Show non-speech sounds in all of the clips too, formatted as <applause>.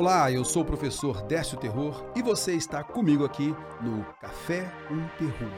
Olá, eu sou o professor Décio Terror e você está comigo aqui no Café um Terror.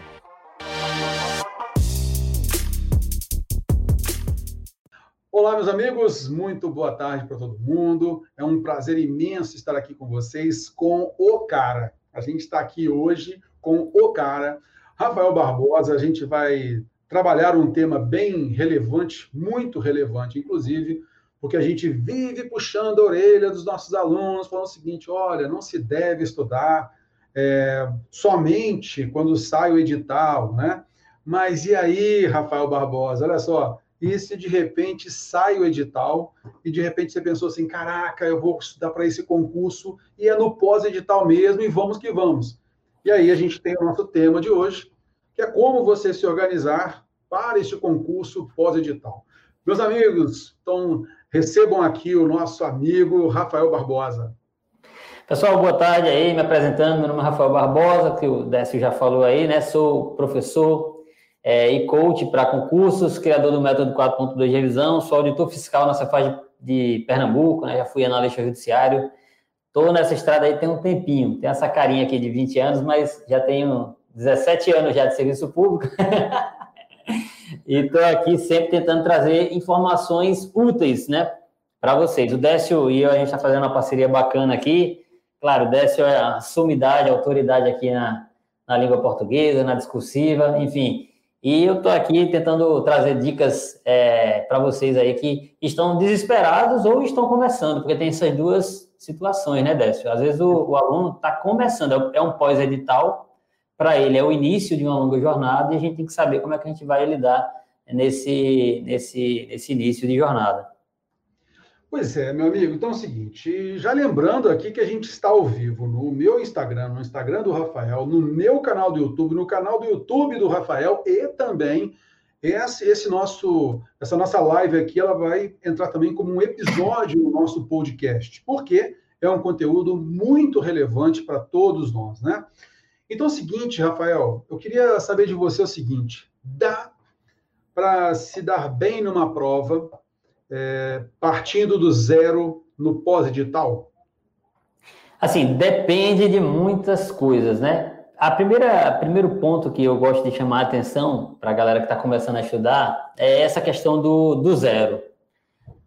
Olá, meus amigos, muito boa tarde para todo mundo. É um prazer imenso estar aqui com vocês com o cara. A gente está aqui hoje com o cara, Rafael Barbosa. A gente vai trabalhar um tema bem relevante, muito relevante, inclusive, porque a gente vive puxando a orelha dos nossos alunos, falando o seguinte: olha, não se deve estudar é, somente quando sai o edital, né? Mas e aí, Rafael Barbosa, olha só, e se de repente sai o edital e de repente você pensou assim, caraca, eu vou estudar para esse concurso e é no pós-edital mesmo e vamos que vamos. E aí a gente tem o nosso tema de hoje, que é como você se organizar para este concurso pós-edital. Meus amigos, então recebam aqui o nosso amigo Rafael Barbosa. Pessoal, boa tarde aí, me apresentando, meu nome é Rafael Barbosa, que o Décio já falou aí, né? Sou professor é, e coach para concursos, criador do método 4.2 de revisão, sou auditor fiscal na Cefaz de Pernambuco, né? Já fui analista judiciário. Estou nessa estrada aí tem um tempinho, tem essa carinha aqui de 20 anos, mas já tenho 17 anos já de serviço público. <laughs> e estou aqui sempre tentando trazer informações úteis, né, para vocês. O Décio e eu, a gente está fazendo uma parceria bacana aqui. Claro, o Décio é a sumidade, a autoridade aqui na, na língua portuguesa, na discursiva, enfim. E eu estou aqui tentando trazer dicas é, para vocês aí que estão desesperados ou estão começando, porque tem essas duas situações, né, Décio? Às vezes o, o aluno está começando, é um pós-edital, para ele é o início de uma longa jornada e a gente tem que saber como é que a gente vai lidar nesse, nesse, nesse início de jornada. Pois é, meu amigo. Então é o seguinte, já lembrando aqui que a gente está ao vivo no meu Instagram, no Instagram do Rafael, no meu canal do YouTube, no canal do YouTube do Rafael e também esse, esse nosso, essa nossa live aqui, ela vai entrar também como um episódio no nosso podcast, porque é um conteúdo muito relevante para todos nós, né? Então é o seguinte, Rafael, eu queria saber de você o seguinte: dá para se dar bem numa prova é, partindo do zero no pós-edital? Assim, depende de muitas coisas, né? A primeira, primeiro ponto que eu gosto de chamar a atenção para a galera que está começando a estudar é essa questão do, do zero.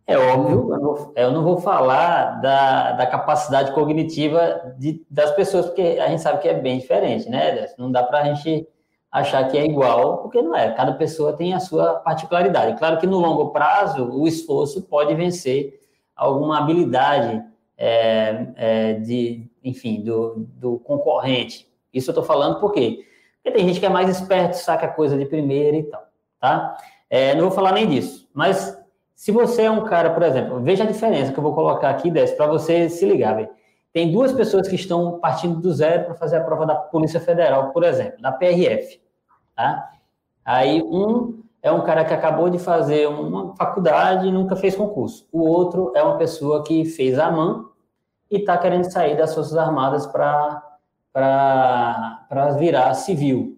É óbvio, eu não, vou, eu não vou falar da, da capacidade cognitiva de, das pessoas, porque a gente sabe que é bem diferente, né? Não dá para a gente achar que é igual, porque não é. Cada pessoa tem a sua particularidade. Claro que no longo prazo, o esforço pode vencer alguma habilidade é, é, de, enfim, do, do concorrente. Isso eu estou falando por quê? Porque tem gente que é mais esperto, saca coisa de primeira e tal, tá? É, não vou falar nem disso, mas se você é um cara, por exemplo, veja a diferença que eu vou colocar aqui, Décio, para você se ligar. Véio. Tem duas pessoas que estão partindo do zero para fazer a prova da Polícia Federal, por exemplo, da PRF. Tá? Aí um é um cara que acabou de fazer uma faculdade e nunca fez concurso. O outro é uma pessoa que fez a MAN e está querendo sair das Forças Armadas para virar civil,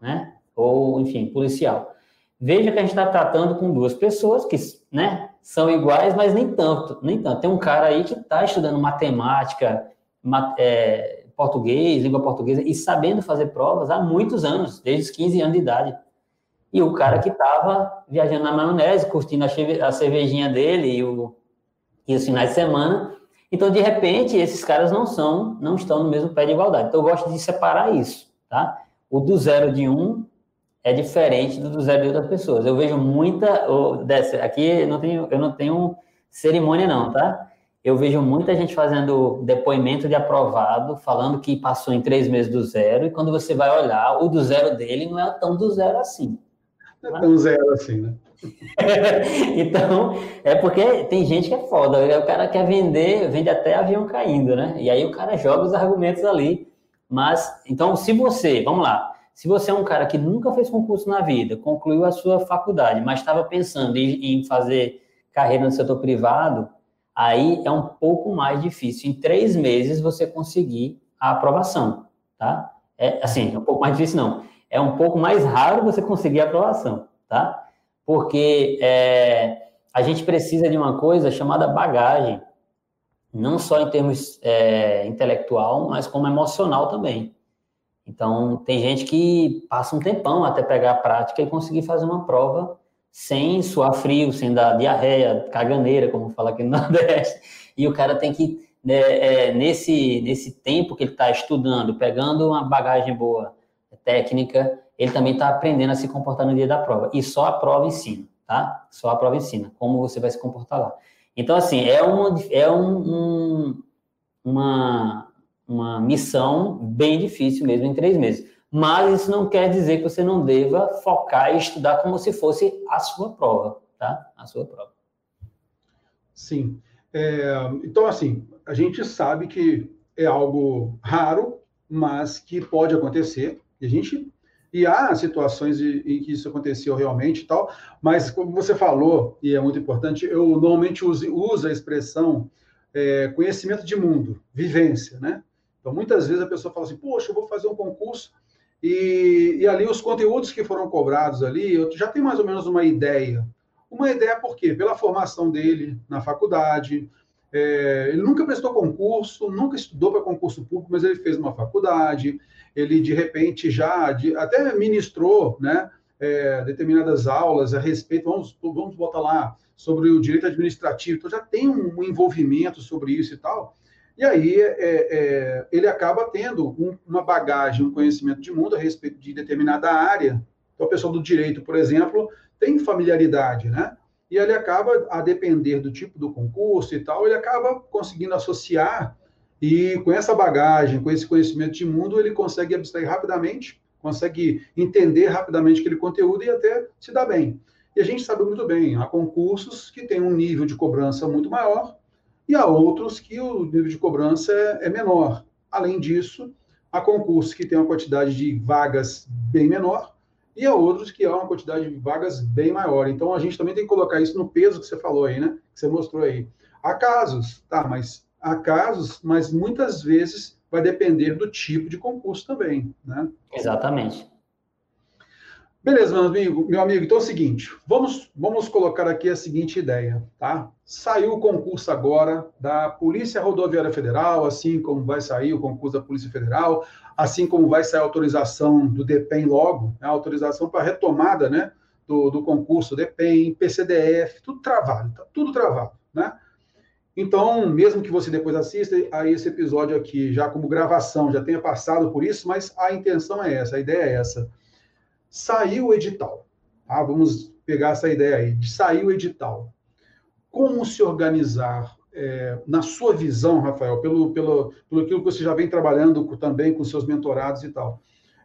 né? Ou, enfim, policial. Veja que a gente está tratando com duas pessoas que né, são iguais, mas nem tanto, nem tanto. Tem um cara aí que está estudando matemática, mat, é, português, língua portuguesa, e sabendo fazer provas há muitos anos, desde os 15 anos de idade. E o cara que estava viajando na maionese, curtindo a, a cervejinha dele e, o, e os finais de semana. Então, de repente, esses caras não são, não estão no mesmo pé de igualdade. Então, eu gosto de separar isso, tá? O do zero de um é diferente do zero de outras pessoas. Eu vejo muita, aqui eu não tenho, eu não tenho cerimônia não, tá? Eu vejo muita gente fazendo depoimento de aprovado, falando que passou em três meses do zero, e quando você vai olhar, o do zero dele não é tão do zero assim. Não é tão zero assim, né? <laughs> então, é porque tem gente que é foda, o cara quer vender, vende até avião caindo, né? E aí o cara joga os argumentos ali. Mas, então, se você, vamos lá, se você é um cara que nunca fez concurso na vida, concluiu a sua faculdade, mas estava pensando em, fazer carreira no setor privado, aí é um pouco mais difícil. Em três meses você conseguir a aprovação, tá? É assim, é um pouco mais difícil não. É um pouco mais raro você conseguir a aprovação, tá? Porque é, a gente precisa de uma coisa chamada bagagem. não só em termos é, intelectual, mas como emocional também. Então, tem gente que passa um tempão até pegar a prática e conseguir fazer uma prova sem suar frio, sem dar diarreia, caganeira, como fala aqui no <laughs> Nordeste. E o cara tem que, né, é, nesse, nesse tempo que ele está estudando, pegando uma bagagem boa, técnica, ele também está aprendendo a se comportar no dia da prova. E só a prova ensina, tá? Só a prova ensina como você vai se comportar lá. Então, assim, é, uma, é um, um, uma, uma missão bem difícil mesmo em três meses. Mas isso não quer dizer que você não deva focar e estudar como se fosse a sua prova, tá? A sua prova. Sim. É, então, assim, a gente sabe que é algo raro, mas que pode acontecer. E a gente e há situações em que isso aconteceu realmente e tal, mas como você falou, e é muito importante, eu normalmente uso, uso a expressão é, conhecimento de mundo, vivência, né? Então, muitas vezes a pessoa fala assim, poxa, eu vou fazer um concurso e, e ali os conteúdos que foram cobrados ali, eu já tenho mais ou menos uma ideia. Uma ideia por quê? Pela formação dele na faculdade, é, ele nunca prestou concurso, nunca estudou para concurso público, mas ele fez uma faculdade, ele de repente já de, até ministrou né, é, determinadas aulas a respeito, vamos, vamos botar lá, sobre o direito administrativo, então já tem um envolvimento sobre isso e tal. E aí é, é, ele acaba tendo um, uma bagagem, um conhecimento de mundo a respeito de determinada área. Então, a pessoa do direito, por exemplo, tem familiaridade, né? E ele acaba, a depender do tipo do concurso e tal, ele acaba conseguindo associar e com essa bagagem, com esse conhecimento de mundo, ele consegue abstrair rapidamente, consegue entender rapidamente aquele conteúdo e até se dar bem. E a gente sabe muito bem, há concursos que têm um nível de cobrança muito maior e há outros que o nível de cobrança é, é menor. Além disso, há concursos que têm uma quantidade de vagas bem menor e há outros que há uma quantidade de vagas bem maior. Então, a gente também tem que colocar isso no peso que você falou aí, né? Que você mostrou aí. Há casos, tá, mas há casos, mas muitas vezes vai depender do tipo de concurso também, né? Exatamente. Beleza, meu amigo, meu amigo, então é o seguinte, vamos, vamos colocar aqui a seguinte ideia, tá? Saiu o concurso agora da Polícia Rodoviária Federal, assim como vai sair o concurso da Polícia Federal, assim como vai sair a autorização do DEPEN logo, né? a autorização para retomada, né, do, do concurso DEPEN, PCDF, tudo travado, tá tudo travado, né? Então, mesmo que você depois assista a esse episódio aqui, já como gravação, já tenha passado por isso, mas a intenção é essa, a ideia é essa. Saiu o edital, tá? Vamos pegar essa ideia aí, de sair o edital. Como se organizar, é, na sua visão, Rafael, pelo, pelo, pelo aquilo que você já vem trabalhando também com seus mentorados e tal,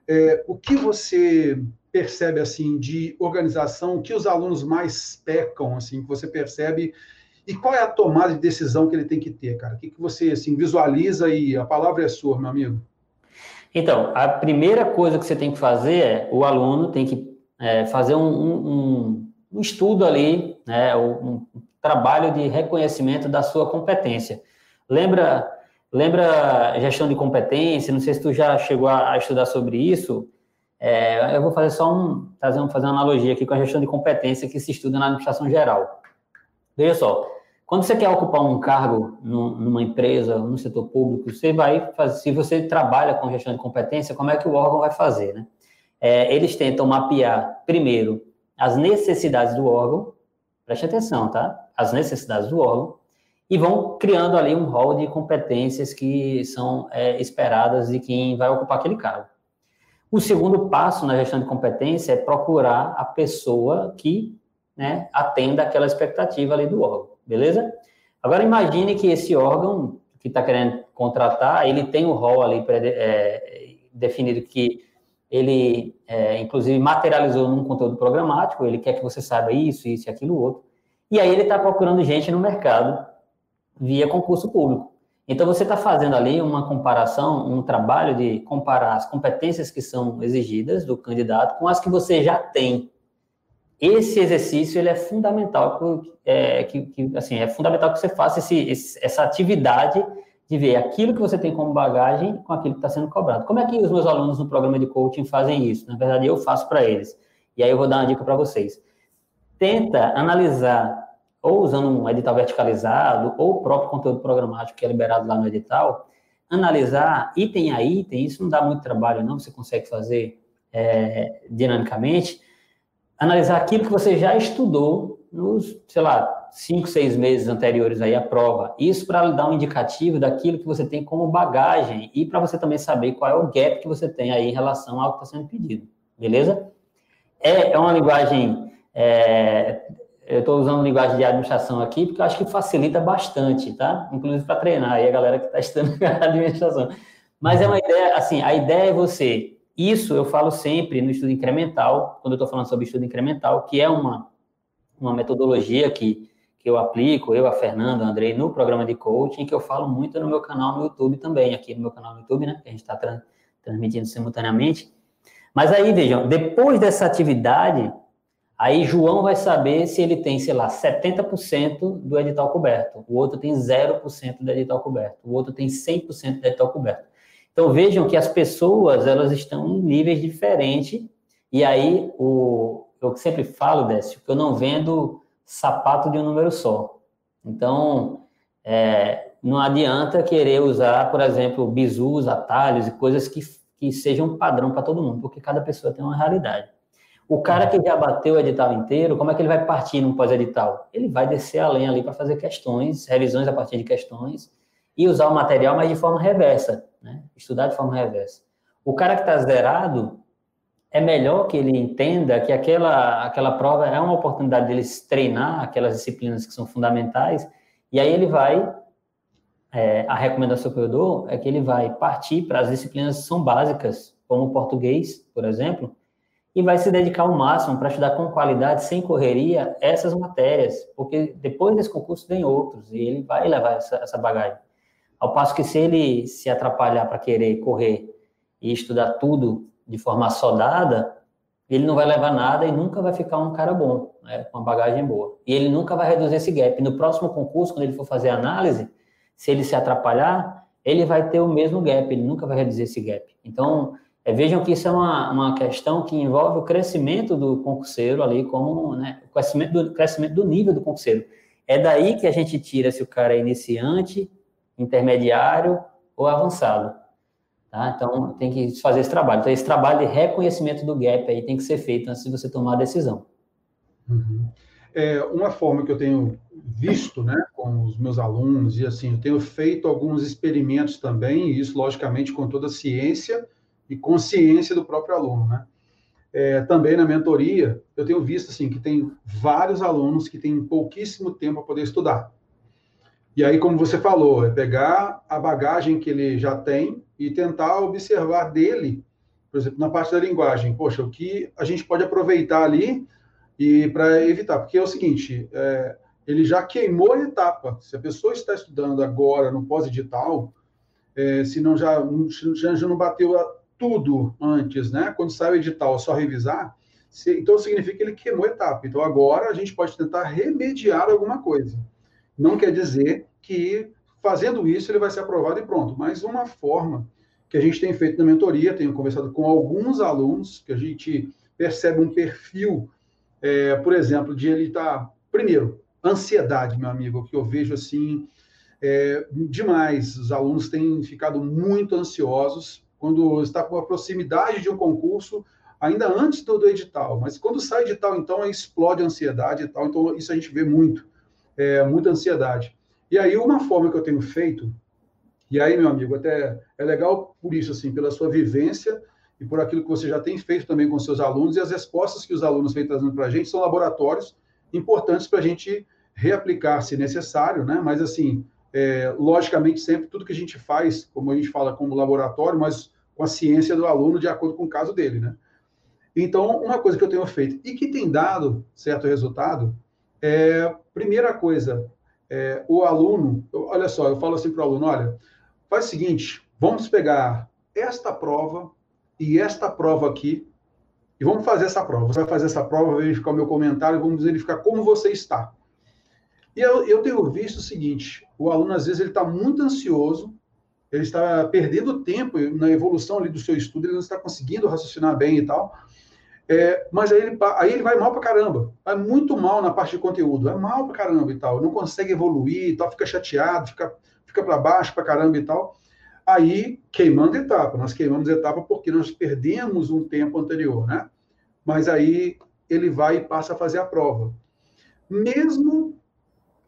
é, o que você percebe, assim, de organização, o que os alunos mais pecam, assim, que você percebe e qual é a tomada de decisão que ele tem que ter, cara? O que, que você assim, visualiza e a palavra é sua, meu amigo? Então, a primeira coisa que você tem que fazer é o aluno tem que é, fazer um, um, um, estudo ali, né, um, trabalho de reconhecimento da sua competência. Lembra, lembra gestão de competência? Não sei se tu já chegou a, estudar sobre isso. É, eu vou fazer só um, fazer, fazer uma analogia aqui com a gestão de competência que se estuda na administração geral. Veja só, quando você quer ocupar um cargo numa empresa, no setor público, você vai fazer, se você trabalha com gestão de competência, como é que o órgão vai fazer, né? É, eles tentam mapear, primeiro, as necessidades do órgão, preste atenção, tá? As necessidades do órgão, e vão criando ali um rol de competências que são é, esperadas de quem vai ocupar aquele cargo. O segundo passo na gestão de competência é procurar a pessoa que né, atenda aquela expectativa ali do órgão beleza? Agora imagine que esse órgão que está querendo contratar, ele tem um rol ali é, definido que ele, é, inclusive, materializou num conteúdo programático, ele quer que você saiba isso, isso e aquilo outro, e aí ele está procurando gente no mercado via concurso público. Então, você está fazendo ali uma comparação, um trabalho de comparar as competências que são exigidas do candidato com as que você já tem esse exercício ele é fundamental é, que, que, assim é fundamental que você faça esse, esse, essa atividade de ver aquilo que você tem como bagagem com aquilo que está sendo cobrado. Como é que os meus alunos no programa de coaching fazem isso? Na verdade, eu faço para eles. E aí eu vou dar uma dica para vocês. Tenta analisar ou usando um edital verticalizado, ou o próprio conteúdo programático que é liberado lá no edital, analisar item a item, isso não dá muito trabalho, não, você consegue fazer é, dinamicamente, analisar aquilo que você já estudou nos, sei lá, cinco, seis meses anteriores aí à prova. Isso para dar um indicativo daquilo que você tem como bagagem e para você também saber qual é o gap que você tem aí em relação ao que está sendo pedido, beleza? É, é uma linguagem é, eu estou usando linguagem de administração aqui porque eu acho que facilita bastante, tá? Inclusive para treinar aí a galera que está estudando <laughs> administração. Mas é uma ideia, assim, a ideia é você. Isso eu falo sempre no estudo incremental, quando eu estou falando sobre estudo incremental, que é uma, uma metodologia que, que eu aplico, eu, a Fernanda, a Andrei, no programa de coaching, que eu falo muito no meu canal no YouTube também, aqui no meu canal no YouTube, né? Que a gente está tra transmitindo simultaneamente. Mas aí, vejam, depois dessa atividade, Aí João vai saber se ele tem, sei lá, 70% do edital coberto, o outro tem 0% do edital coberto, o outro tem 100% do edital coberto. Então vejam que as pessoas, elas estão em níveis diferentes, e aí o eu sempre falo, Décio, que eu não vendo sapato de um número só. Então, é, não adianta querer usar, por exemplo, bisus, atalhos e coisas que, que sejam padrão para todo mundo, porque cada pessoa tem uma realidade. O cara que já bateu o edital inteiro, como é que ele vai partir num pós-edital? Ele vai descer além ali para fazer questões, revisões a partir de questões e usar o material, mas de forma reversa, né? Estudar de forma reversa. O cara que está zerado, é melhor que ele entenda que aquela, aquela prova é uma oportunidade dele treinar aquelas disciplinas que são fundamentais, e aí ele vai, é, a recomendação que eu dou é que ele vai partir para as disciplinas que são básicas, como o português, por exemplo, e vai se dedicar ao máximo para estudar com qualidade, sem correria, essas matérias, porque depois desse concurso vem outros, e ele vai levar essa, essa bagagem. Ao passo que se ele se atrapalhar para querer correr e estudar tudo de forma soldada, ele não vai levar nada e nunca vai ficar um cara bom, né, com uma bagagem boa. E ele nunca vai reduzir esse gap. No próximo concurso, quando ele for fazer análise, se ele se atrapalhar, ele vai ter o mesmo gap, ele nunca vai reduzir esse gap. Então, é, vejam que isso é uma, uma questão que envolve o crescimento do concurseiro ali, como né, o crescimento do, crescimento do nível do concurseiro. É daí que a gente tira se o cara é iniciante, intermediário ou avançado. Tá? Então, tem que fazer esse trabalho. Então, esse trabalho de reconhecimento do gap aí tem que ser feito antes de você tomar a decisão. Uhum. É, uma forma que eu tenho visto né, com os meus alunos, e assim, eu tenho feito alguns experimentos também, e isso, logicamente, com toda a ciência, e consciência do próprio aluno, né? É, também na mentoria, eu tenho visto assim que tem vários alunos que têm pouquíssimo tempo para poder estudar. E aí, como você falou, é pegar a bagagem que ele já tem e tentar observar dele, por exemplo, na parte da linguagem, poxa, o que a gente pode aproveitar ali e para evitar, porque é o seguinte, é, ele já queimou a etapa. Se a pessoa está estudando agora no pós-edital, é, se não já, já, já não bateu a, tudo antes, né? Quando sai o edital, só revisar, se, então significa que ele queimou etapa. Então agora a gente pode tentar remediar alguma coisa. Não quer dizer que fazendo isso ele vai ser aprovado e pronto, mas uma forma que a gente tem feito na mentoria, tenho conversado com alguns alunos, que a gente percebe um perfil, é, por exemplo, de ele estar. Tá, primeiro, ansiedade, meu amigo, que eu vejo assim é, demais. Os alunos têm ficado muito ansiosos quando está com a proximidade de um concurso, ainda antes do, do edital. Mas quando sai edital, então, explode a ansiedade e tal. Então, isso a gente vê muito, é, muita ansiedade. E aí, uma forma que eu tenho feito, e aí, meu amigo, até é legal por isso, assim, pela sua vivência e por aquilo que você já tem feito também com seus alunos, e as respostas que os alunos vêm trazendo para a gente são laboratórios importantes para a gente reaplicar, se necessário, né? Mas, assim, é, logicamente, sempre tudo que a gente faz, como a gente fala como laboratório, mas com a ciência do aluno de acordo com o caso dele, né? Então, uma coisa que eu tenho feito e que tem dado certo resultado é, primeira coisa, é, o aluno, olha só, eu falo assim para o aluno, olha, faz o seguinte, vamos pegar esta prova e esta prova aqui e vamos fazer essa prova. Você vai fazer essa prova, verificar o meu comentário, vamos verificar como você está. E eu, eu tenho visto o seguinte, o aluno, às vezes, ele está muito ansioso, ele está perdendo tempo na evolução ali do seu estudo, ele não está conseguindo raciocinar bem e tal. É, mas aí ele, aí ele vai mal pra caramba. Vai muito mal na parte de conteúdo. Vai mal pra caramba e tal. Não consegue evoluir e tal, fica chateado, fica, fica para baixo pra caramba e tal. Aí, queimando etapa. Nós queimamos etapa porque nós perdemos um tempo anterior, né? Mas aí ele vai e passa a fazer a prova. Mesmo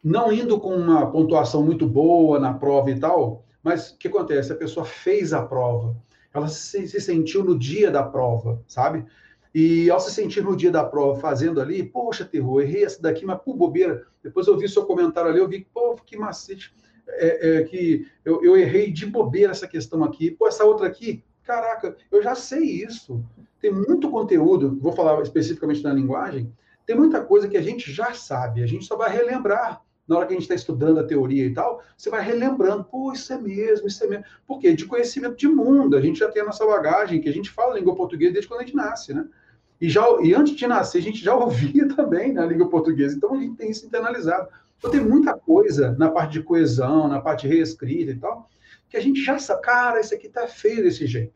não indo com uma pontuação muito boa na prova e tal, mas o que acontece? A pessoa fez a prova. Ela se, se sentiu no dia da prova, sabe? E ao se sentir no dia da prova fazendo ali, poxa, terror, errei essa daqui, mas por bobeira. Depois eu vi seu comentário ali, eu vi, pô, que macete, é, é, que eu, eu, errei de bobeira essa questão aqui. Pô, essa outra aqui, caraca, eu já sei isso. Tem muito conteúdo, vou falar especificamente na linguagem, tem muita coisa que a gente já sabe, a gente só vai relembrar. Na hora que a gente está estudando a teoria e tal, você vai relembrando, pô, isso é mesmo, isso é mesmo. Por quê? De conhecimento de mundo. A gente já tem a nossa bagagem, que a gente fala língua portuguesa desde quando a gente nasce, né? E, já, e antes de nascer, a gente já <laughs> ouvia também na língua portuguesa. Então, a gente tem isso internalizado. Então, tem muita coisa na parte de coesão, na parte de reescrita e tal, que a gente já sabe, cara, isso aqui tá feio desse jeito.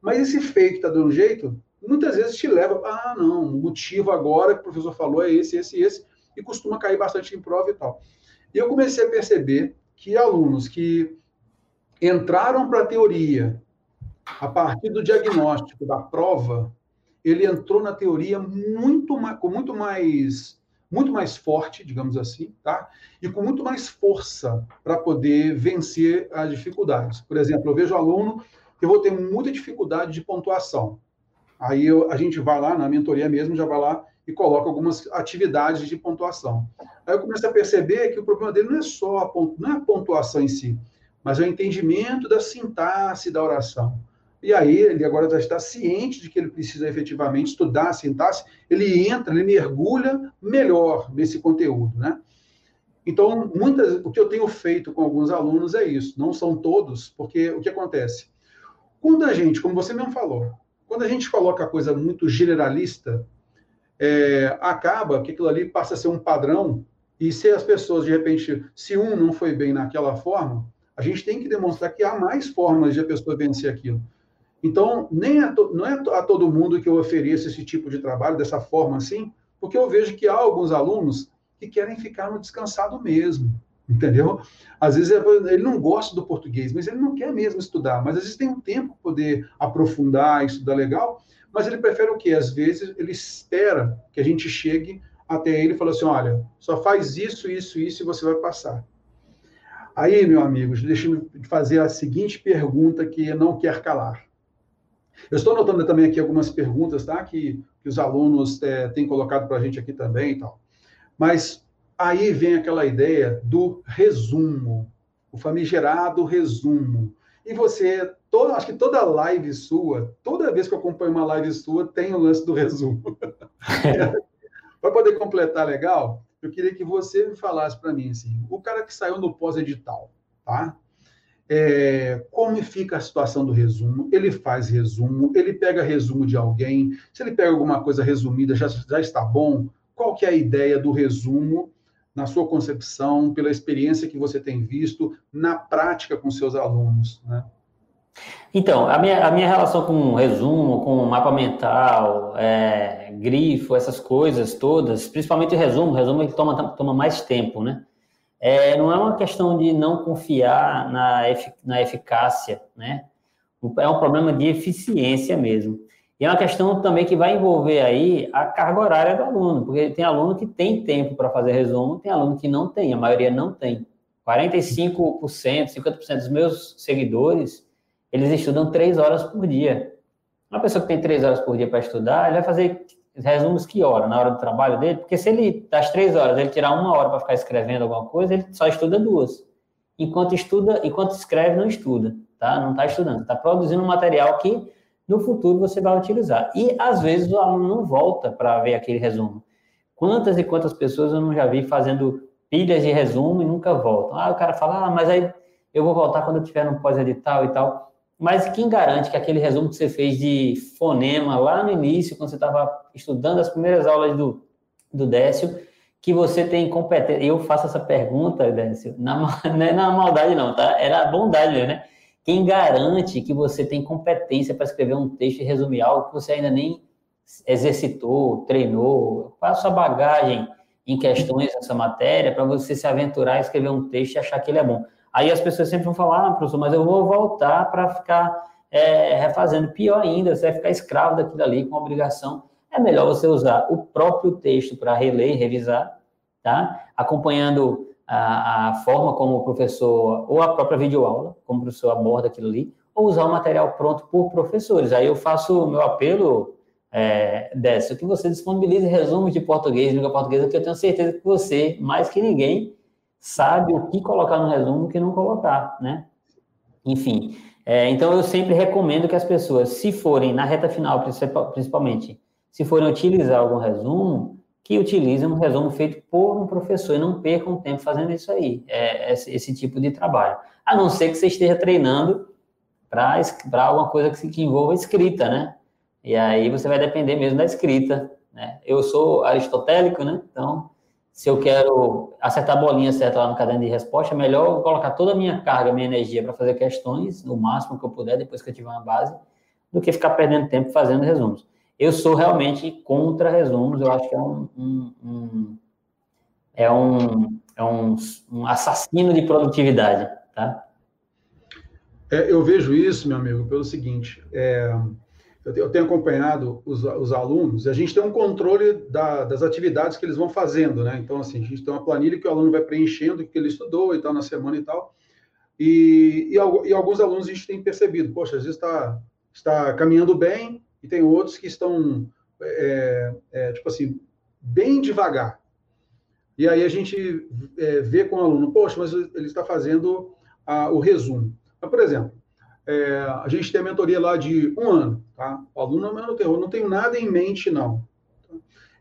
Mas esse feio que tá dando jeito, muitas vezes te leva, ah, não, o motivo agora que o professor falou é esse, esse, esse, e costuma cair bastante em prova e tal. E eu comecei a perceber que alunos que entraram para a teoria a partir do diagnóstico da prova, ele entrou na teoria muito mais, com muito mais muito mais forte, digamos assim, tá? E com muito mais força para poder vencer as dificuldades. Por exemplo, eu vejo aluno que vou ter muita dificuldade de pontuação. Aí eu, a gente vai lá na mentoria mesmo, já vai lá e coloca algumas atividades de pontuação. Aí eu começo a perceber que o problema dele não é só a, pontu, não é a pontuação em si, mas é o entendimento da sintaxe da oração. E aí ele agora já está ciente de que ele precisa efetivamente estudar a sintaxe, ele entra, ele mergulha melhor nesse conteúdo, né? Então, muitas, o que eu tenho feito com alguns alunos é isso, não são todos, porque o que acontece? Quando a gente, como você mesmo falou, quando a gente coloca a coisa muito generalista, é, acaba que aquilo ali passa a ser um padrão, e se as pessoas, de repente, se um não foi bem naquela forma, a gente tem que demonstrar que há mais formas de a pessoa vencer aquilo. Então, nem é to, não é a todo mundo que eu ofereço esse tipo de trabalho dessa forma assim, porque eu vejo que há alguns alunos que querem ficar no descansado mesmo, entendeu? Às vezes ele não gosta do português, mas ele não quer mesmo estudar, mas às vezes tem um tempo para poder aprofundar, estudar legal, mas ele prefere o quê? Às vezes ele espera que a gente chegue até ele e fale assim, olha, só faz isso, isso, isso e você vai passar. Aí, meu amigo, deixa eu fazer a seguinte pergunta que não quer calar. Eu estou notando também aqui algumas perguntas, tá? Que, que os alunos é, têm colocado para a gente aqui também e tal. Mas aí vem aquela ideia do resumo, o famigerado resumo. E você, toda, acho que toda live sua, toda vez que eu acompanho uma live sua, tem o lance do resumo. <laughs> para poder completar legal, eu queria que você me falasse para mim assim, o cara que saiu no pós-edital, tá? é, como fica a situação do resumo, ele faz resumo, ele pega resumo de alguém, se ele pega alguma coisa resumida, já, já está bom? Qual que é a ideia do resumo na sua concepção, pela experiência que você tem visto na prática com seus alunos, né? Então, a minha, a minha relação com resumo, com mapa mental, é, grifo, essas coisas todas, principalmente o resumo, o resumo ele toma, toma mais tempo, né? é, não é uma questão de não confiar na, efic na eficácia, né? É um problema de eficiência mesmo. E é uma questão também que vai envolver aí a carga horária do aluno, porque tem aluno que tem tempo para fazer resumo, tem aluno que não tem, a maioria não tem. 45%, 50% dos meus seguidores, eles estudam três horas por dia. Uma pessoa que tem três horas por dia para estudar, ele vai fazer resumos que hora, na hora do trabalho dele, porque se ele, das três horas, ele tirar uma hora para ficar escrevendo alguma coisa, ele só estuda duas. Enquanto estuda, enquanto escreve, não estuda, tá? Não está estudando, está produzindo um material que no futuro você vai utilizar. E às vezes o aluno não volta para ver aquele resumo. Quantas e quantas pessoas eu não já vi fazendo pilhas de resumo e nunca voltam. Ah, o cara fala, ah, mas aí eu vou voltar quando eu tiver no pós-edital e tal. Mas quem garante que aquele resumo que você fez de fonema lá no início, quando você estava estudando as primeiras aulas do, do Décio, que você tem competência? Eu faço essa pergunta, Décio, na, <laughs> não é na maldade não, tá? Era a bondade, né? Quem garante que você tem competência para escrever um texto e resumir algo que você ainda nem exercitou, treinou, qual a sua bagagem em questões dessa matéria para você se aventurar a escrever um texto e achar que ele é bom. Aí as pessoas sempre vão falar, ah, professor, mas eu vou voltar para ficar é, refazendo. Pior ainda, você vai ficar escravo daquilo ali com obrigação. É melhor você usar o próprio texto para reler revisar, tá? Acompanhando a, a, forma como o professor, ou a própria videoaula, como o professor aborda aquilo ali, ou usar o material pronto por professores. Aí eu faço o meu apelo, é, Décio, que você disponibilize resumos de português, língua portuguesa, que eu tenho certeza que você, mais que ninguém, sabe o que colocar no resumo e o que não colocar, né? Enfim, é, então eu sempre recomendo que as pessoas, se forem na reta final, principalmente, se forem utilizar algum resumo, que utilizem um resumo feito por um professor e não percam tempo fazendo isso aí, é, esse, esse, tipo de trabalho. A não ser que você esteja treinando para alguma coisa que, que envolva escrita, né? E aí você vai depender mesmo da escrita, né? Eu sou aristotélico, né? Então, se eu quero acertar a bolinha certa lá no caderno de resposta, é melhor eu colocar toda a minha carga, minha energia para fazer questões, no máximo que eu puder, depois que eu tiver uma base, do que ficar perdendo tempo fazendo resumos. Eu sou realmente contra resumos, eu acho que é um, um, um é um, é um, um assassino de produtividade, tá? É, eu vejo isso, meu amigo, pelo seguinte: é, eu, tenho acompanhado os, os, alunos, e a gente tem um controle da, das atividades que eles vão fazendo, né? Então, assim, a gente tem uma planilha que o aluno vai preenchendo que ele estudou e tal na semana e tal. E, e, e alguns alunos a gente tem percebido, poxa, às vezes está, está caminhando bem, e tem outros que estão, é, é, tipo assim, bem devagar. E aí a gente é, vê com o aluno, poxa, mas ele está fazendo a, o resumo. Então, por exemplo, é, a gente tem a mentoria lá de um ano, tá? O aluno não tem, eu não tenho nada em mente, não.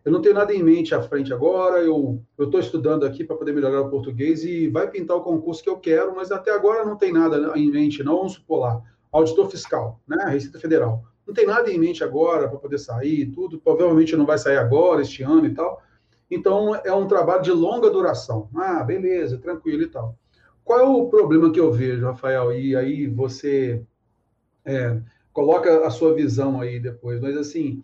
Eu não tenho nada em mente à frente agora, eu estou estudando aqui para poder melhorar o português e vai pintar o concurso que eu quero, mas até agora não tem nada em mente, não. Vamos supor lá, auditor fiscal, né? Receita Federal. Não tem nada em mente agora para poder sair, tudo. Provavelmente não vai sair agora, este ano e tal. Então, é um trabalho de longa duração. Ah, beleza, tranquilo e tal. Qual é o problema que eu vejo, Rafael? E aí você é, coloca a sua visão aí depois. Mas assim,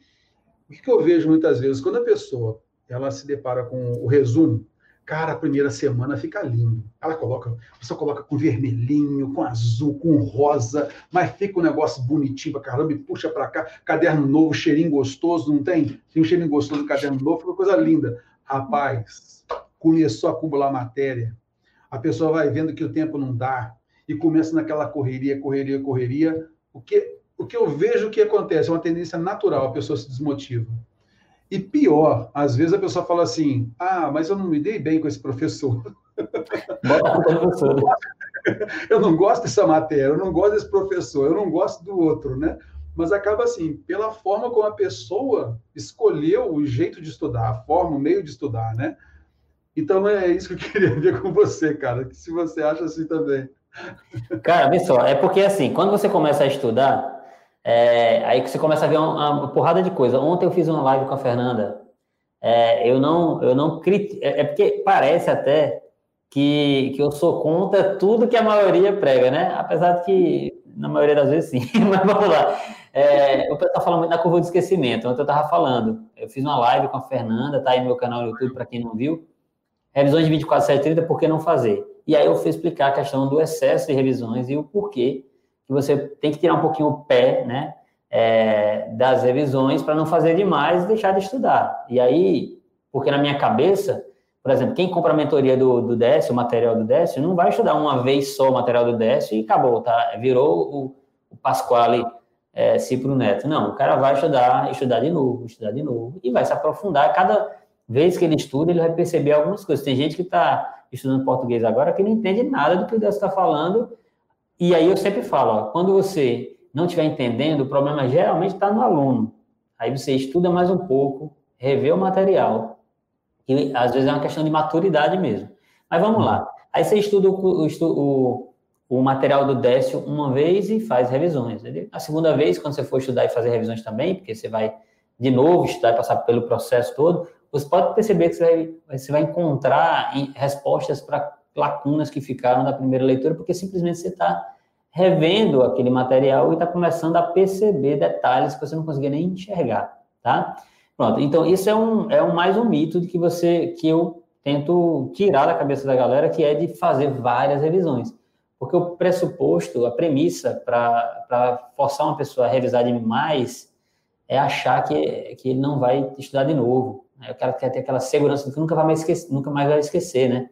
o que, eu vejo muitas vezes? Quando a pessoa ela se depara com o resumo, cara, a primeira semana fica lindo. Ela coloca, você coloca com vermelhinho, com azul, com rosa, mas fica um negócio bonitinho pra caramba e puxa para cá, caderno novo, cheirinho gostoso, não tem? Tem um cheirinho gostoso do caderno novo, fica uma coisa linda. Rapaz, começou a acumular matéria, a pessoa vai vendo que o tempo não dá e começa naquela correria, correria, correria. O que, o que eu vejo que acontece é uma tendência natural, a pessoa se desmotiva. E pior, às vezes a pessoa fala assim: ah, mas eu não me dei bem com esse professor. <laughs> eu não gosto dessa matéria, eu não gosto desse professor, eu não gosto do outro, né? Mas acaba assim, pela forma como a pessoa escolheu o jeito de estudar, a forma, o meio de estudar, né? Então é isso que eu <laughs> queria ver com você, cara, que se você acha assim também. Cara, vê só, é porque assim, quando você começa a estudar, é, aí que você começa a ver uma, uma, porrada de coisa. Ontem eu fiz uma live com a Fernanda, é, eu não, eu não critico, é, é, porque parece até que, que eu sou contra tudo que a maioria prega, né? Apesar de que, na maioria das vezes, sim. <laughs> Mas vamos lá. É, o pessoal fala muito da curva de esquecimento. Ontem eu estava falando, eu fiz uma live com a Fernanda, tá aí no meu canal no YouTube, para quem não viu revisões de 24, 7, 30, por que não fazer? E aí eu fui explicar a questão do excesso de revisões e o porquê que você tem que tirar um pouquinho o pé, né, é, das revisões para não fazer demais e deixar de estudar. E aí, porque na minha cabeça, por exemplo, quem compra a mentoria do, do Décio, o material do Décio, não vai estudar uma vez só o material do Décio e acabou, tá? Virou o, o Pasquale é, Cipro Neto. Não, o cara vai estudar, estudar de novo, estudar de novo, e vai se aprofundar. Cada vez que ele estuda, ele vai perceber algumas coisas. Tem gente que está estudando português agora que não entende nada do que o Deus está falando. E aí eu sempre falo, ó, quando você não estiver entendendo, o problema geralmente está no aluno. Aí você estuda mais um pouco, revê o material. E às vezes é uma questão de maturidade mesmo. Mas vamos lá. Aí você estuda o, o, o material do Décio uma vez e faz revisões. Entendeu? A segunda vez, quando você for estudar e fazer revisões também, porque você vai de novo estudar e passar pelo processo todo, você pode perceber que você vai, você vai encontrar respostas para lacunas que ficaram da primeira leitura, porque simplesmente você está revendo aquele material e está começando a perceber detalhes que você não conseguia nem enxergar, tá? Pronto, então isso é um, é um mais um mito de que você, que eu tento tirar da cabeça da galera, que é de fazer várias revisões. Porque o pressuposto, a premissa para forçar uma pessoa a revisar de mais é achar que, que ele não vai estudar de novo. Né? O cara quer ter aquela segurança de que nunca, vai mais esquecer, nunca mais vai esquecer, né?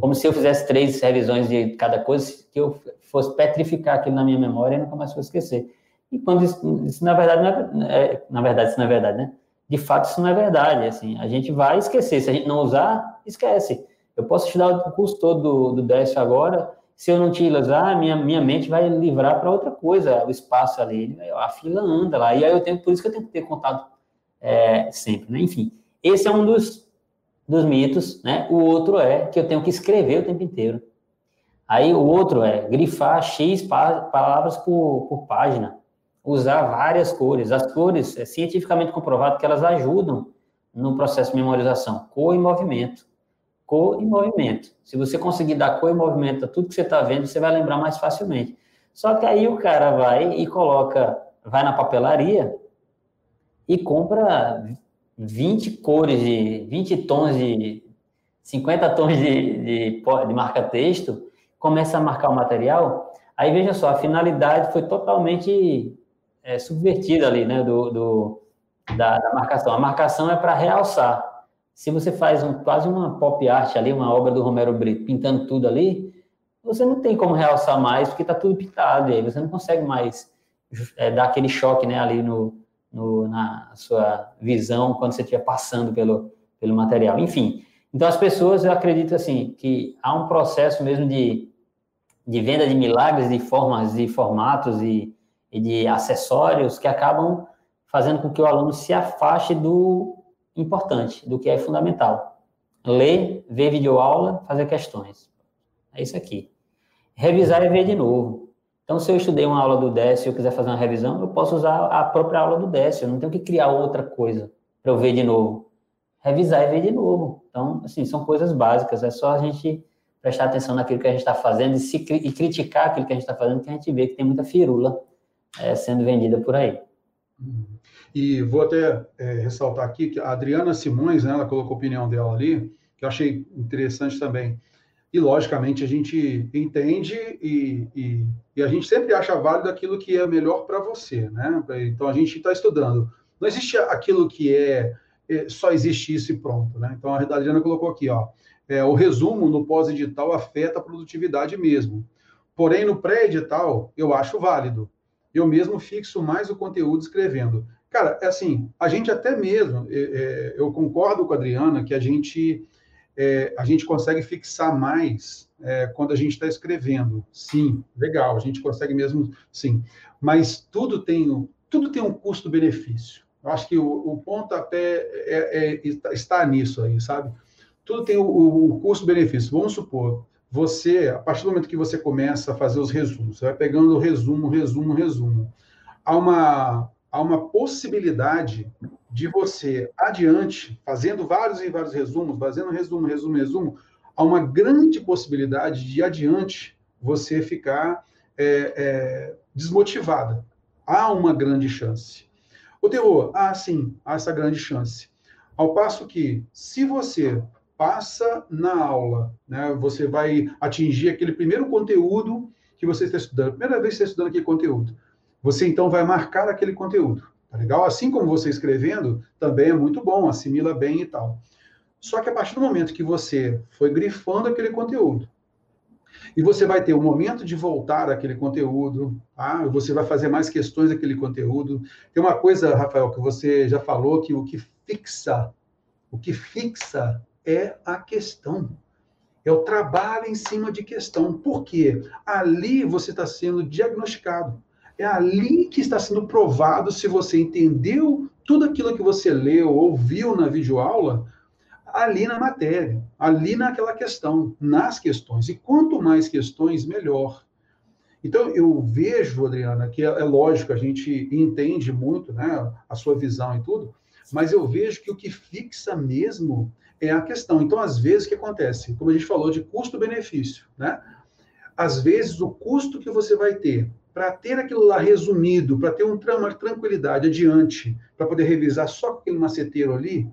Como se eu fizesse três revisões de cada coisa, que eu fosse petrificar aquilo na minha memória e nunca mais fosse esquecer. E quando isso, isso na verdade, não é, é, na verdade, isso não é verdade, né? De fato, isso não é verdade. Assim, a gente vai esquecer. Se a gente não usar, esquece. Eu posso estudar o curso todo do, do Décio agora, se eu não usar, minha, minha mente vai livrar para outra coisa, o espaço ali, a fila anda lá, e aí eu tenho, por isso que eu tenho que ter contato é, sempre, né? Enfim, esse é um dos, dos mitos, né? O outro é que eu tenho que escrever o tempo inteiro. Aí o outro é grifar X palavras por, por página, usar várias cores. As cores, é cientificamente comprovado que elas ajudam no processo de memorização, cor e movimento cor e movimento. Se você conseguir dar cor e movimento a tudo que você está vendo, você vai lembrar mais facilmente. Só que aí o cara vai e coloca, vai na papelaria e compra 20 cores de 20 tons de 50 tons de, de, de marca-texto, começa a marcar o material. Aí veja só, a finalidade foi totalmente é, subvertida ali, né, do, do da, da marcação. A marcação é para realçar se você faz um, quase uma pop art ali, uma obra do Romero Brito, pintando tudo ali, você não tem como realçar mais, porque está tudo pintado, e aí você não consegue mais é, dar aquele choque né, ali no, no, na sua visão quando você estiver passando pelo, pelo material. Enfim, então as pessoas, eu acredito assim, que há um processo mesmo de, de venda de milagres, de formas, de formatos e, e de acessórios que acabam fazendo com que o aluno se afaste do, importante, do que é fundamental. Ler, ver videoaula, fazer questões. É isso aqui. Revisar e ver de novo. Então, se eu estudei uma aula do Décio e eu quiser fazer uma revisão, eu posso usar a própria aula do Décio. Eu não tenho que criar outra coisa para eu ver de novo. Revisar e ver de novo. Então, assim, são coisas básicas. É só a gente prestar atenção naquilo que a gente está fazendo e, se, e criticar aquilo que a gente está fazendo, que a gente vê que tem muita firula é, sendo vendida por aí. Uhum. E vou até é, ressaltar aqui que a Adriana Simões, né, ela colocou a opinião dela ali, que eu achei interessante também. E, logicamente, a gente entende e, e, e a gente sempre acha válido aquilo que é melhor para você, né? Então, a gente está estudando. Não existe aquilo que é, é, só existe isso e pronto, né? Então, a Adriana colocou aqui, ó, é, o resumo no pós-edital afeta a produtividade mesmo. Porém, no pré-edital, eu acho válido. Eu mesmo fixo mais o conteúdo escrevendo. Cara, é assim, a gente até mesmo, é, é, eu concordo com a Adriana que a gente, é, a gente consegue fixar mais é, quando a gente está escrevendo. Sim, legal, a gente consegue mesmo, sim. Mas tudo tem, tudo tem um custo-benefício. Eu acho que o, o pontapé é, é, está nisso aí, sabe? Tudo tem o, o custo-benefício. Vamos supor, você, a partir do momento que você começa a fazer os resumos, você vai pegando o resumo, resumo, resumo. Há uma, há uma possibilidade de você, adiante, fazendo vários e vários resumos, fazendo resumo, resumo, resumo, há uma grande possibilidade de adiante você ficar é, é, desmotivada. Há uma grande chance. O terror, ah, sim, há essa grande chance. Ao passo que, se você passa na aula, né, você vai atingir aquele primeiro conteúdo que você está estudando, primeira vez que você está estudando aquele conteúdo. Você então vai marcar aquele conteúdo. Tá legal? Assim como você escrevendo, também é muito bom, assimila bem e tal. Só que a partir do momento que você foi grifando aquele conteúdo, e você vai ter o momento de voltar àquele conteúdo, tá? você vai fazer mais questões daquele conteúdo. Tem uma coisa, Rafael, que você já falou, que o que fixa, o que fixa é a questão. É o trabalho em cima de questão. Por quê? Ali você está sendo diagnosticado. É ali que está sendo provado se você entendeu tudo aquilo que você leu ou viu na videoaula, ali na matéria, ali naquela questão, nas questões. E quanto mais questões, melhor. Então, eu vejo, Adriana, que é, é lógico, a gente entende muito né, a sua visão e tudo, mas eu vejo que o que fixa mesmo é a questão. Então, às vezes, o que acontece? Como a gente falou de custo-benefício, né? Às vezes, o custo que você vai ter para ter aquilo lá resumido, para ter um, uma tranquilidade adiante, para poder revisar só aquele maceteiro ali,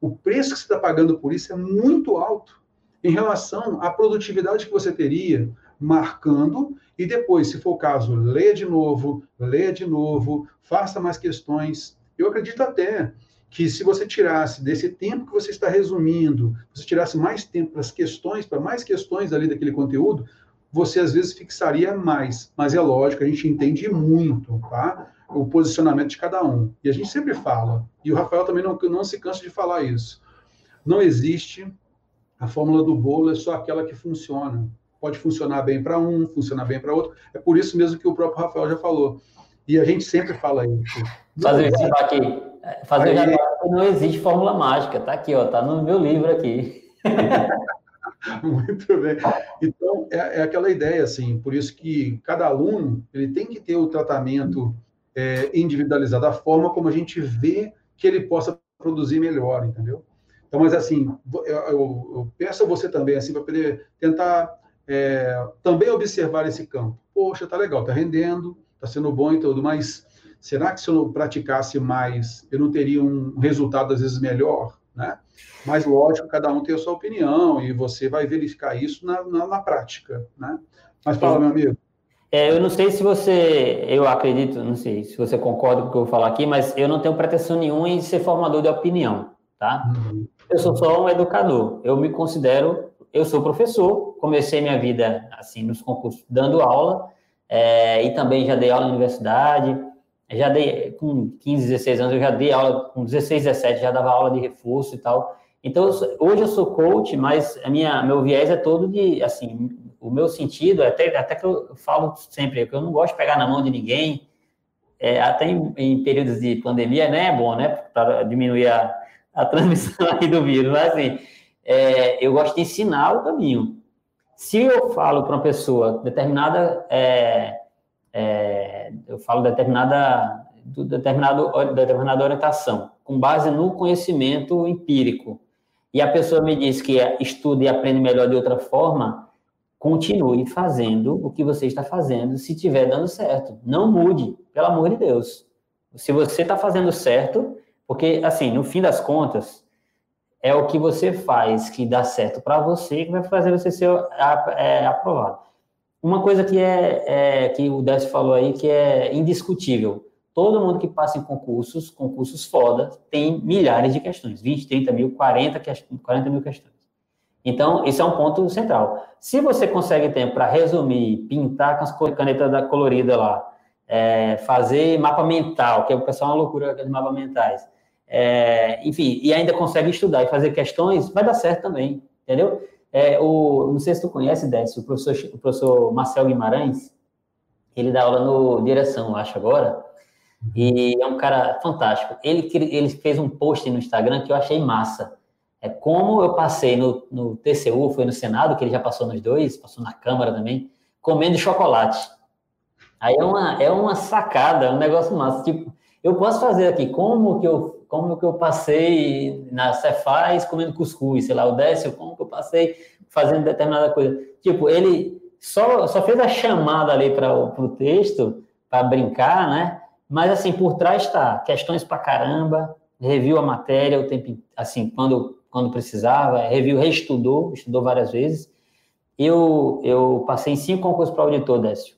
o preço que você está pagando por isso é muito alto em relação à produtividade que você teria marcando e depois, se for o caso, leia de novo, leia de novo, faça mais questões. Eu acredito até que se você tirasse desse tempo que você está resumindo, você tirasse mais tempo para as questões, para mais questões ali daquele conteúdo, você às vezes fixaria mais. Mas é lógico, a gente entende muito, tá? O posicionamento de cada um. E a gente sempre fala, e o Rafael também não, não se cansa de falar isso. Não existe a fórmula do bolo, é só aquela que funciona pode funcionar bem para um, funcionar bem para outro. É por isso mesmo que o próprio Rafael já falou. E a gente sempre fala isso. Fazer isso aqui. Fazer Aí... não existe fórmula mágica, tá aqui, ó, tá no meu livro aqui. <laughs> <laughs> Muito bem. Então, é, é, aquela ideia, assim, por isso que cada aluno ele tem que ter o tratamento é, individualizado, a forma como a gente vê que ele possa produzir melhor, entendeu? Então, mas assim, eu, eu, peço a você também, assim, para poder tentar é, também observar esse campo. Poxa, tá legal, tá rendendo, tá sendo bom e tudo, mas será que se eu praticasse mais, eu não teria um resultado às vezes melhor, né? Mas lógico, cada um tem a sua opinião e você vai verificar isso na, na, na prática, né? Mas fala, meu amigo. É, eu não sei se você, eu acredito, não sei se você concorda com o que eu vou falar aqui, mas eu não tenho pretensão nenhuma em ser formador de opinião, tá? Uhum. Eu sou só um educador. Eu me considero eu sou professor, comecei minha vida assim nos concursos dando aula é, e também já dei aula na universidade. Já dei com 15, 16 anos, eu já dei aula com 16, 17, já dava aula de reforço e tal. Então, hoje eu sou coach, mas a minha, meu viés é todo de, assim, o meu sentido, até, até que eu falo sempre, que eu não gosto de pegar na mão de ninguém, é, até em, em, períodos de pandemia, né, é bom, né, para diminuir a, a <laughs> transmissão do vírus, mas assim, é, eu gosto de ensinar o caminho. Se eu falo para uma pessoa determinada, é, é, eu falo determinada, determinado, determinada orientação, com base no conhecimento empírico, e a pessoa me diz que estuda e aprende melhor de outra forma, continue fazendo o que você está fazendo, se estiver dando certo. Não mude, pelo amor de Deus. Se você está fazendo certo, porque, assim, no fim das contas, é o que você faz que dá certo para você que vai fazer você ser é, aprovado. Uma coisa que é, é, que o Décio falou aí que é indiscutível. Todo mundo que passa em concursos, concursos foda, tem milhares de questões, 20, 30 mil, 40, 40 mil questões. Então, isso é um ponto central. Se você consegue tempo para resumir, pintar com as canetas da colorida lá, é, fazer mapa mental, que é o pessoal é uma loucura de mapas mentais, é, enfim, e ainda consegue estudar e fazer questões, vai dar certo também, entendeu? É, o, não sei se tu conhece, Décio, o professor, o professor Marcel Guimarães, ele dá aula no Direção, acho agora, e é um cara fantástico. Ele, ele fez um post no Instagram que eu achei massa. É como eu passei no, no TCU, foi no Senado, que ele já passou nos dois, passou na Câmara também, comendo chocolate. Aí é uma, é uma sacada, é um negócio massa. Tipo, eu posso fazer aqui como que eu como que eu passei na Cefaz comendo cuscuz, sei lá, o Décio, como que eu passei fazendo determinada coisa. Tipo, ele só, só fez a chamada ali para o texto, para brincar, né? Mas, assim, por trás está questões para caramba, reviu a matéria o tempo, assim, quando, quando precisava, reviu, reestudou, estudou várias vezes. Eu, eu passei em cinco concursos para auditor, Décio.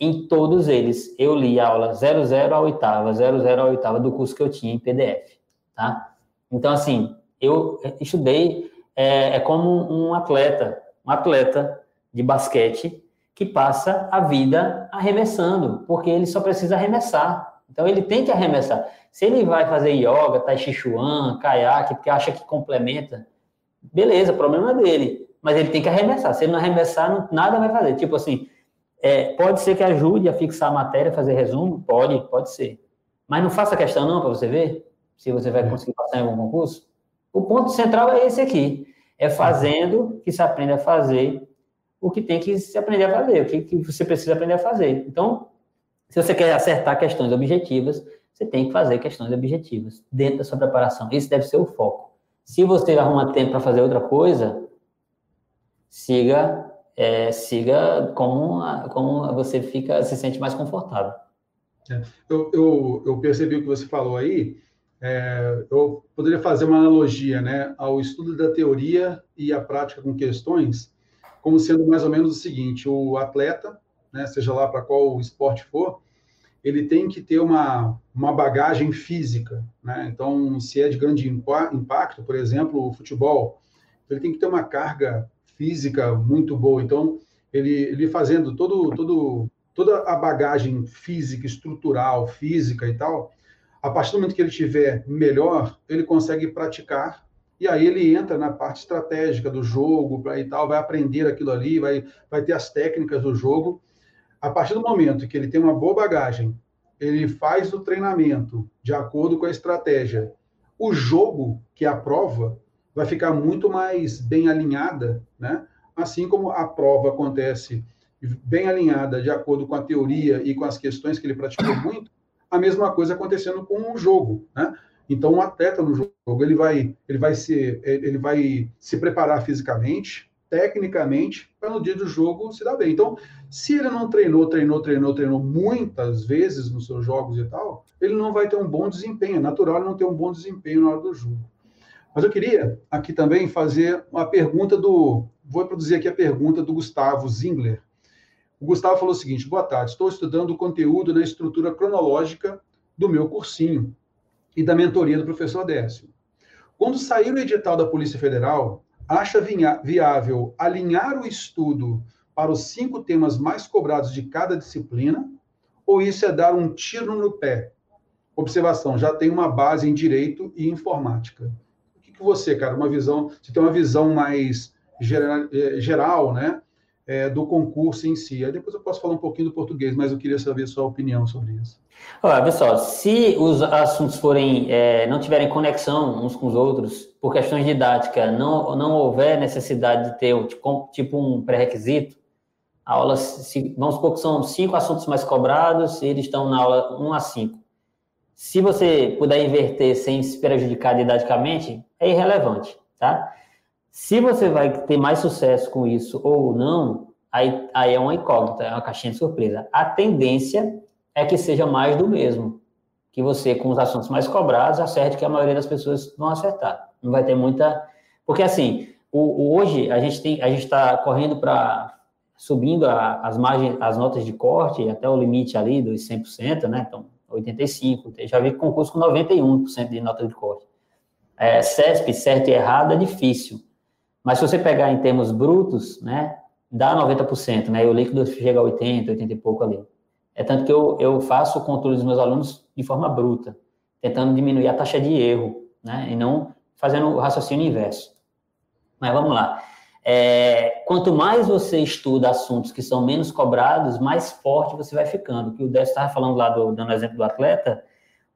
Em todos eles, eu li a aula 00 a oitava, 00 a oitava do curso que eu tinha em PDF tá? Então, assim, eu estudei, é, é como um atleta, um atleta de basquete que passa a vida arremessando, porque ele só precisa arremessar. Então, ele tem que arremessar. Se ele vai fazer yoga, tai chi chuan, caiaque, porque acha que complementa, beleza, problema dele. Mas ele tem que arremessar. Se ele não arremessar, não, nada vai fazer. Tipo assim, é, pode ser que ajude a fixar a matéria, fazer resumo? Pode, pode ser. Mas não faça questão não, para você ver se você vai conseguir passar em algum concurso. O ponto central é esse aqui. É fazendo que se aprende a fazer o que tem que se aprender a fazer, o que, que você precisa aprender a fazer. Então, se você quer acertar questões objetivas, você tem que fazer questões objetivas dentro da sua preparação. Esse deve ser o foco. Se você arruma tempo para fazer outra coisa, siga é, siga como, como você fica, se sente mais confortável. É, eu, eu, eu, percebi o que você falou aí. É, eu poderia fazer uma analogia né, ao estudo da teoria e a prática com questões, como sendo mais ou menos o seguinte: o atleta, né, seja lá para qual esporte for, ele tem que ter uma, uma bagagem física. Né? Então, se é de grande impacto, por exemplo, o futebol, ele tem que ter uma carga física muito boa. Então, ele, ele fazendo todo, todo, toda a bagagem física, estrutural, física e tal, a partir do momento que ele tiver melhor, ele consegue praticar e aí ele entra na parte estratégica do jogo e tal, vai aprender aquilo ali, vai, vai ter as técnicas do jogo a partir do momento que ele tem uma boa bagagem, ele faz o treinamento de acordo com a estratégia, o jogo, que é a prova, vai ficar muito mais bem alinhada, né? Assim como a prova acontece bem alinhada de acordo com a teoria e com as questões que ele praticou muito, a mesma coisa acontecendo com o jogo, né? Então, um atleta no jogo, ele vai, ele vai se, ele vai se preparar fisicamente, tecnicamente, para no dia do jogo se dar bem. Então, se ele não treinou, treinou, treinou, treinou muitas vezes nos seus jogos e tal, ele não vai ter um bom desempenho. É natural não ter um bom desempenho na hora do jogo. Mas eu queria aqui também fazer uma pergunta do. Vou produzir aqui a pergunta do Gustavo Zingler. O Gustavo falou o seguinte: boa tarde, estou estudando o conteúdo na estrutura cronológica do meu cursinho e da mentoria do professor Décio. Quando sair o edital da Polícia Federal, acha viável alinhar o estudo para os cinco temas mais cobrados de cada disciplina, ou isso é dar um tiro no pé? Observação, já tem uma base em direito e informática. O que, que você, cara, uma visão, você tem uma visão mais geral, eh, geral né, é, do concurso em si. Aí depois eu posso falar um pouquinho do português, mas eu queria saber a sua opinião sobre isso. Olha, pessoal, se os assuntos forem, é, não tiverem conexão uns com os outros, por questões didáticas, não, não houver necessidade de ter tipo, um pré-requisito, a aula, se, vamos supor que são cinco assuntos mais cobrados, e eles estão na aula 1 a 5. Se você puder inverter sem se prejudicar didaticamente, é irrelevante, tá? Se você vai ter mais sucesso com isso ou não, aí, aí é uma incógnita, é uma caixinha de surpresa. A tendência é que seja mais do mesmo. Que você, com os assuntos mais cobrados, acerte que a maioria das pessoas vão acertar. Não vai ter muita. Porque, assim, o, o hoje a gente está correndo para subindo a, as margens, as notas de corte até o limite ali dos 100%, né? Então, 85%. Já vi concurso com 91% de nota de corte. É, CESP, certo e errado, é difícil. Mas se você pegar em termos brutos, né, dá 90%, né? E o líquido chega a 80, 80 e pouco ali. É tanto que eu, eu faço o controle dos meus alunos de forma bruta, tentando diminuir a taxa de erro, né? E não fazendo o raciocínio inverso. Mas vamos lá. É, quanto mais você estuda assuntos que são menos cobrados, mais forte você vai ficando. Que o Décio estava falando lá, do, dando exemplo do atleta,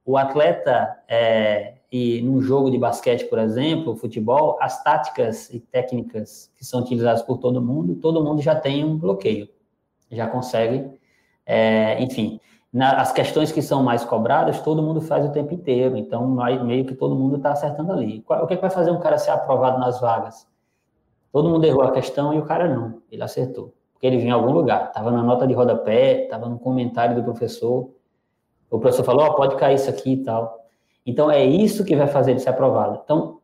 o atleta, é, e num jogo de basquete, por exemplo, futebol, as táticas e técnicas que são utilizadas por todo mundo, todo mundo já tem um bloqueio, já consegue, é, enfim, na, as questões que são mais cobradas, todo mundo faz o tempo inteiro, então meio que todo mundo está acertando ali. O que, é que vai fazer um cara ser aprovado nas vagas? Todo mundo errou a questão e o cara não, ele acertou, porque ele vinha em algum lugar, estava na nota de rodapé, estava no comentário do professor, o professor falou, oh, pode cair isso aqui e tal. Então, é isso que vai fazer ele ser aprovado. Então,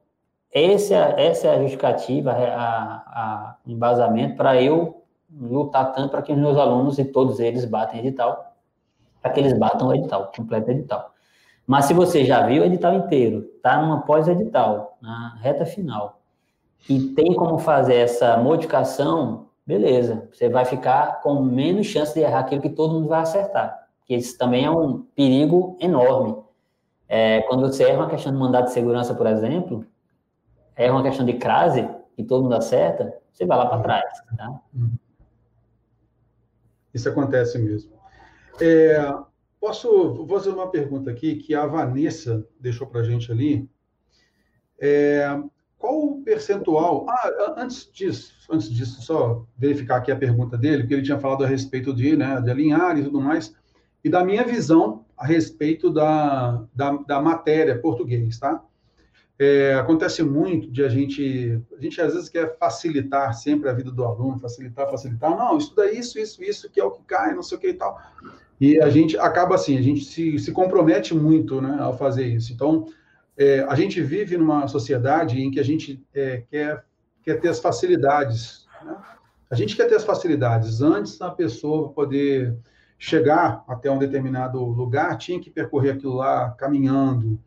essa, é, essa é a justificativa, a, a embasamento para eu lutar tanto para que os meus alunos e todos eles batem edital, para que eles batam o edital, completo edital. Mas se você já viu o edital inteiro, está numa pós-edital, na reta final, e tem como fazer essa modificação, beleza, você vai ficar com menos chance de errar aquilo que todo mundo vai acertar, que isso também é um perigo enorme. É, quando você erra uma questão de mandado de segurança, por exemplo, erra uma questão de crase, e todo mundo acerta, você vai lá para trás. Tá? Isso acontece mesmo. É, posso fazer uma pergunta aqui que a Vanessa deixou para a gente ali. É, qual o percentual? Ah, antes disso, antes disso, só verificar aqui a pergunta dele, porque ele tinha falado a respeito de, né, de alinhar e tudo mais, e da minha visão a respeito da, da, da matéria português, tá? é, acontece muito de a gente, a gente às vezes quer facilitar sempre a vida do aluno, facilitar, facilitar. Não, estuda isso, isso, isso, que é o que cai, não sei o que e tal. E a gente acaba assim, a gente se, se compromete muito né, ao fazer isso. Então, é, a gente vive numa sociedade em que a gente é, quer, quer ter as facilidades. Né? A gente quer ter as facilidades. Antes da pessoa poder chegar até um determinado lugar, tinha que percorrer aquilo lá caminhando.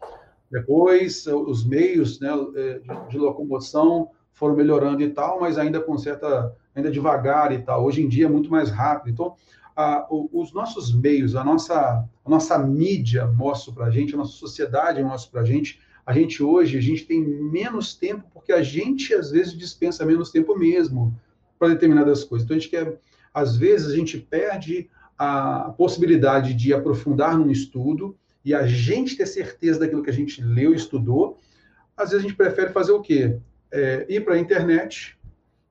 Depois, os meios né, é, de, locomoção foram melhorando e tal, mas ainda com certa, ainda devagar e tal. Hoje em dia é muito mais rápido. Então, a, os nossos meios, a nossa, a nossa mídia mostra para a gente, a nossa sociedade mostra para a gente, a gente hoje, a gente tem menos tempo porque a gente, às vezes, dispensa menos tempo mesmo para determinadas coisas. Então, a gente quer, às vezes, a gente perde a possibilidade de aprofundar num estudo e a gente ter certeza daquilo que a gente leu e estudou. Às vezes, a gente prefere fazer o quê? É, ir para a internet,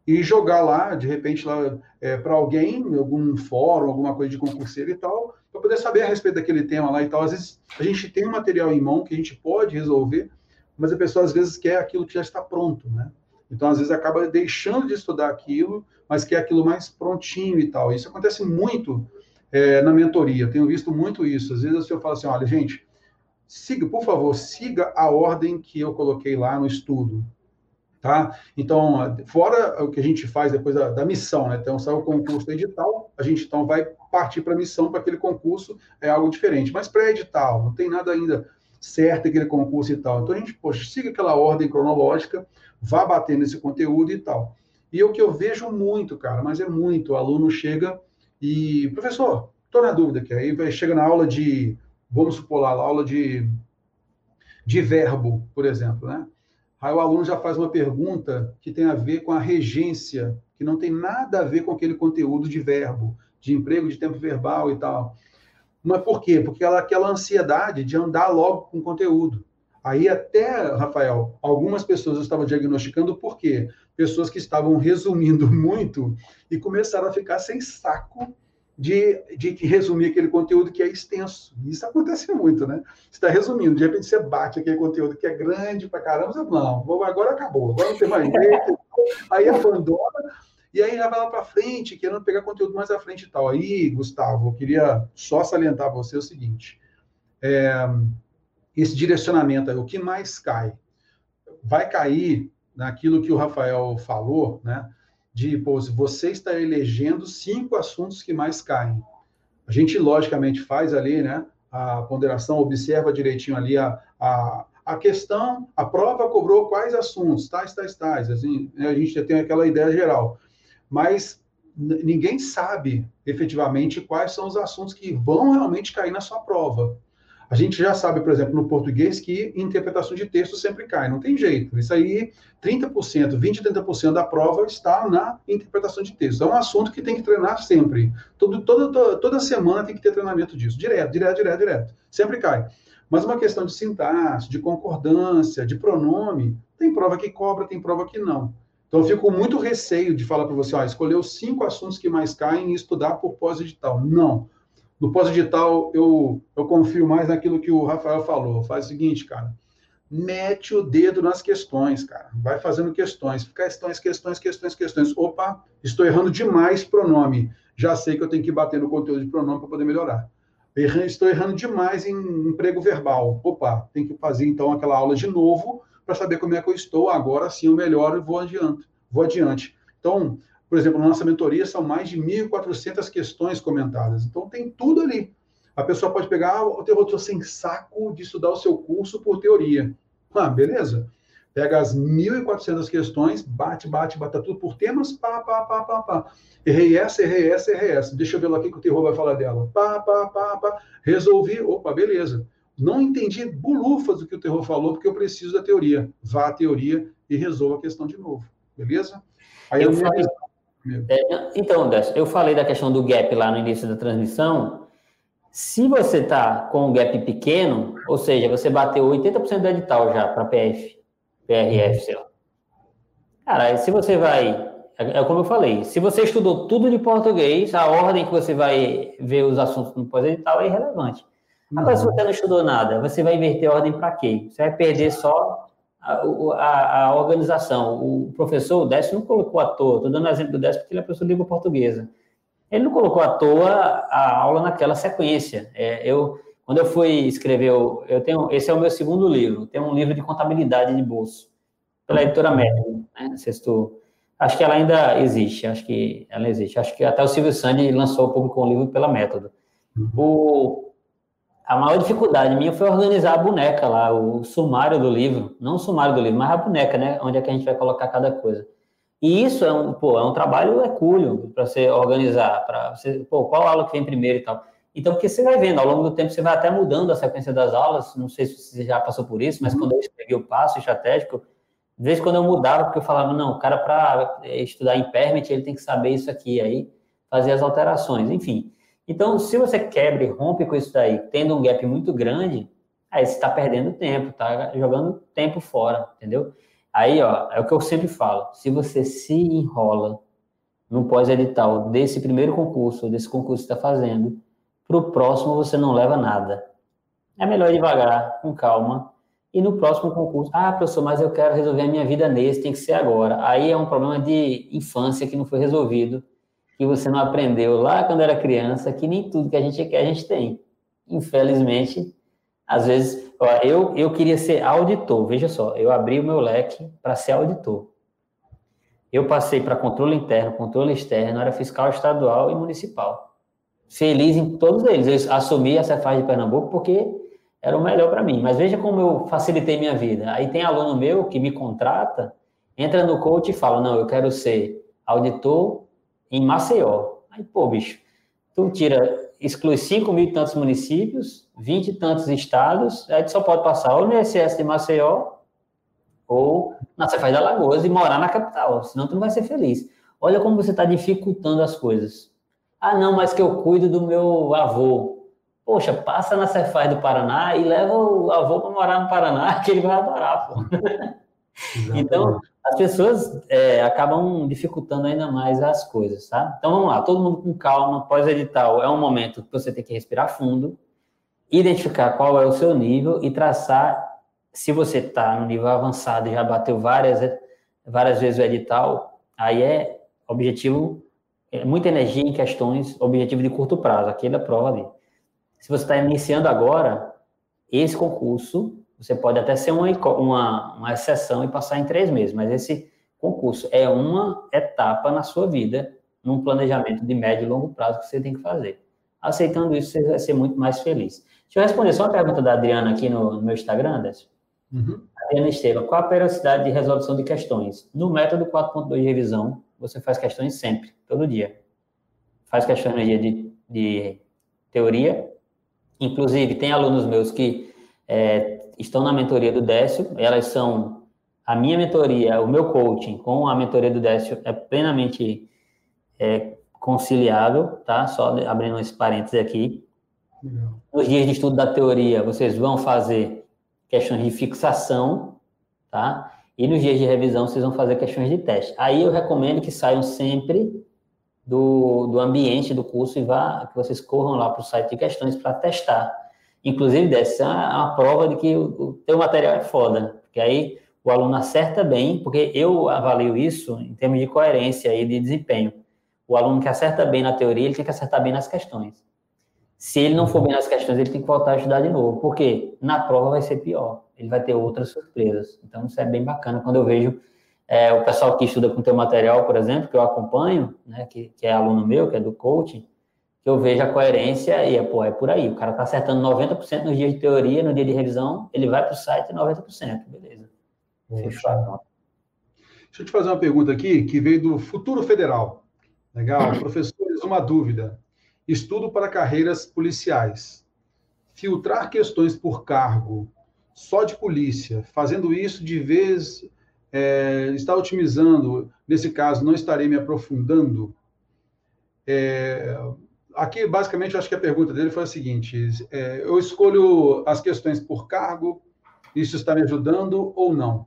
e jogar lá, de repente, lá é, para alguém, algum fórum, alguma coisa de concurseiro e tal, para poder saber a respeito daquele tema lá e tal. Às vezes a gente tem um material em mão que a gente pode resolver, mas a pessoa às vezes quer aquilo que já está pronto, né? Então, às vezes, acaba deixando de estudar aquilo, mas quer aquilo mais prontinho e tal. Isso acontece muito é, na mentoria, eu tenho visto muito isso. Às vezes eu falo assim: olha, gente, siga, por favor, siga a ordem que eu coloquei lá no estudo. Tá? Então, fora o que a gente faz depois da, da missão, né? Então, sai o concurso edital, a gente então vai partir para a missão, para aquele concurso, é algo diferente. Mas pré-edital, não tem nada ainda certo aquele concurso e tal. Então, a gente, poxa, siga aquela ordem cronológica, vá batendo esse conteúdo e tal. E o que eu vejo muito, cara, mas é muito, o aluno chega e, professor, estou na dúvida aqui, aí chega na aula de, vamos supor lá, aula de, de verbo, por exemplo, né? Aí o aluno já faz uma pergunta que tem a ver com a regência, que não tem nada a ver com aquele conteúdo de verbo, de emprego de tempo verbal e tal. Mas por quê? Porque ela aquela ansiedade de andar logo com o conteúdo. Aí até, Rafael, algumas pessoas eu estava diagnosticando por quê? Pessoas que estavam resumindo <laughs> muito e começaram a ficar sem saco de, de resumir aquele conteúdo que é extenso. Isso acontece muito, né? Você está resumindo, de repente você bate aquele conteúdo que é grande para caramba, você não, agora acabou, agora não tem mais jeito, <laughs> aí abandona, e aí já vai lá para frente, querendo pegar conteúdo mais à frente e tal. Aí, Gustavo, eu queria só salientar você o seguinte, é, esse direcionamento aí, o que mais cai? Vai cair naquilo que o Rafael falou, né? de, pô, você está elegendo cinco assuntos que mais caem. A gente, logicamente, faz ali, né, a ponderação, observa direitinho ali a, a, a questão, a prova cobrou quais assuntos, tais, tais, tais, assim, né, a gente já tem aquela ideia geral. Mas ninguém sabe, efetivamente, quais são os assuntos que vão realmente cair na sua prova. A gente já sabe, por exemplo, no português, que interpretação de texto sempre cai, não tem jeito. Isso aí, 30%, 20%, 30% da prova está na interpretação de texto. É um assunto que tem que treinar sempre. Todo, toda, toda semana tem que ter treinamento disso, direto, direto, direto, direto. Sempre cai. Mas uma questão de sintaxe, de concordância, de pronome, tem prova que cobra, tem prova que não. Então, eu fico com muito receio de falar para você, ó, escolher os cinco assuntos que mais caem e estudar por pós-edital. Não. No pós-digital, eu, eu confio mais naquilo que o Rafael falou. Faz o seguinte, cara. Mete o dedo nas questões, cara. Vai fazendo questões. Questões, questões, questões, questões. Opa, estou errando demais pronome. Já sei que eu tenho que bater no conteúdo de pronome para poder melhorar. Estou errando demais em emprego verbal. Opa, tem que fazer então aquela aula de novo para saber como é que eu estou. Agora sim eu melhoro e vou adiante. Vou adiante. Então, por exemplo, na nossa mentoria são mais de 1.400 questões comentadas. Então, tem tudo ali. A pessoa pode pegar, ah, eu estou sem saco de estudar o seu curso por teoria. Ah, beleza. Pega as 1.400 questões, bate, bate, bata tudo por temas, pá, pá, pá, pá, pá. Errei essa, errei essa, errei essa. Deixa eu ver lá o que o terror vai falar dela. Pá, pá, pá, pá. Resolvi, opa, beleza. Não entendi bulufas do que o terror falou, porque eu preciso da teoria. Vá à teoria e resolva a questão de novo. Beleza? Aí eu, eu é, então, Décio, eu falei da questão do gap lá no início da transmissão. Se você está com um gap pequeno, ou seja, você bateu 80% do edital já para PF, PRF, sei lá. Cara, se você vai. É, como eu falei, se você estudou tudo de português, a ordem que você vai ver os assuntos no pós-edital é irrelevante. Agora, se você não estudou nada, você vai inverter a ordem para quê? Você vai perder só a, a, a, organização. O professor, o Décio, não colocou à toa, estou dando exemplo do Décio porque ele é professor de língua portuguesa. Ele não colocou à toa a aula naquela sequência. É, eu, quando eu fui escrever, eu, eu tenho, esse é o meu segundo livro, tem um livro de contabilidade de bolso, pela editora Método, né? Sexto, acho que ela ainda existe, acho que ela existe. Acho que até o Silvio Sandy lançou, publicou um livro pela Método. Uhum. O, a maior dificuldade minha foi organizar a boneca lá, o sumário do livro, não o sumário do livro, mas a boneca, né, onde é que a gente vai colocar cada coisa. E isso é um, pô, é um trabalho hercúleo para você organizar, para você, pô, qual aula que vem primeiro e tal. Então, porque você vai vendo, ao longo do tempo, você vai até mudando a sequência das aulas, não sei se você já passou por isso, mas uhum. quando eu escrevi o passo estratégico, de vez em quando eu mudava, porque eu falava, não, o cara para estudar em permit, ele tem que saber isso aqui, aí fazer as alterações, enfim. Então, se você quebra e rompe com isso daí, tendo um gap muito grande, aí você está perdendo tempo, está jogando tempo fora, entendeu? Aí, ó, é o que eu sempre falo. Se você se enrola no pós-edital desse primeiro concurso, desse concurso que está fazendo, para o próximo você não leva nada. É melhor devagar, com calma, e no próximo concurso, ah, professor, mas eu quero resolver a minha vida nesse, tem que ser agora. Aí é um problema de infância que não foi resolvido que você não aprendeu lá quando era criança, que nem tudo que a gente quer a gente tem. Infelizmente, às vezes, ó, eu, eu queria ser auditor, veja só, eu abri o meu leque para ser auditor. Eu passei para controle interno, controle externo, era fiscal estadual e municipal. Feliz em todos eles. Eu assumi a Cefaz de Pernambuco porque era o melhor para mim. Mas veja como eu facilitei minha vida. Aí tem aluno meu que me contrata, entra no coach e fala: Não, eu quero ser auditor em Maceió. Aí, pô, bicho, tu tira, exclui 5 mil e tantos municípios, 20 e tantos estados, aí tu só pode passar ou no ISS de Maceió ou na Cefaz da Lagoas e morar na capital, senão tu não vai ser feliz. Olha como você está dificultando as coisas. Ah, não, mas que eu cuido do meu avô. Poxa, passa na Cefaz do Paraná e leva o avô para morar no Paraná, <laughs> que ele vai adorar, pô. <laughs> então, as pessoas é, acabam dificultando ainda mais as coisas, tá? Então vamos lá, todo mundo com calma, pós-edital é um momento que você tem que respirar fundo, identificar qual é o seu nível e traçar, se você está no nível avançado e já bateu várias, várias vezes o edital, aí é objetivo, é muita energia em questões, objetivo de curto prazo, aquele é a prova ali. Se você está iniciando agora, esse concurso você pode até ser uma, uma, uma exceção e passar em três meses, mas esse concurso é uma etapa na sua vida, num planejamento de médio e longo prazo que você tem que fazer. Aceitando isso, você vai ser muito mais feliz. Deixa eu responder só uma pergunta da Adriana aqui no, no meu Instagram. Uhum. Adriana Estevam, qual a periodicidade de resolução de questões? No método 4.2 de revisão, você faz questões sempre, todo dia. Faz questões no dia de, de teoria. Inclusive, tem alunos meus que é, estão na mentoria do Décio, elas são a minha mentoria, o meu coaching com a mentoria do Décio é plenamente é, conciliável, tá? Só abrindo esse parênteses aqui. Nos dias de estudo da teoria, vocês vão fazer questões de fixação, tá? E nos dias de revisão, vocês vão fazer questões de teste. Aí eu recomendo que saiam sempre do, do ambiente do curso e vá, que vocês corram lá para o site de questões para testar Inclusive, dessa é uma prova de que o, o teu material é foda, porque aí o aluno acerta bem, porque eu avalio isso em termos de coerência e de desempenho. O aluno que acerta bem na teoria, ele tem que acertar bem nas questões. Se ele não for bem nas questões, ele tem que voltar a estudar de novo, porque na prova vai ser pior, ele vai ter outras surpresas. Então, isso é bem bacana quando eu vejo é, o pessoal que estuda com teu material, por exemplo, que eu acompanho, né, que, que é aluno meu, que é do coaching, que eu vejo a coerência e é, pô, é por aí. O cara tá acertando 90% nos dias de teoria, no dia de revisão, ele vai para o site 90%. Beleza. Fechado. Deixa eu te fazer uma pergunta aqui, que veio do Futuro Federal. Legal. <clears throat> Professores, uma dúvida. Estudo para carreiras policiais. Filtrar questões por cargo só de polícia, fazendo isso de vez, é, está otimizando, nesse caso, não estarei me aprofundando. É, aqui, basicamente, acho que a pergunta dele foi a seguinte: é, eu escolho as questões por cargo, isso está me ajudando ou não?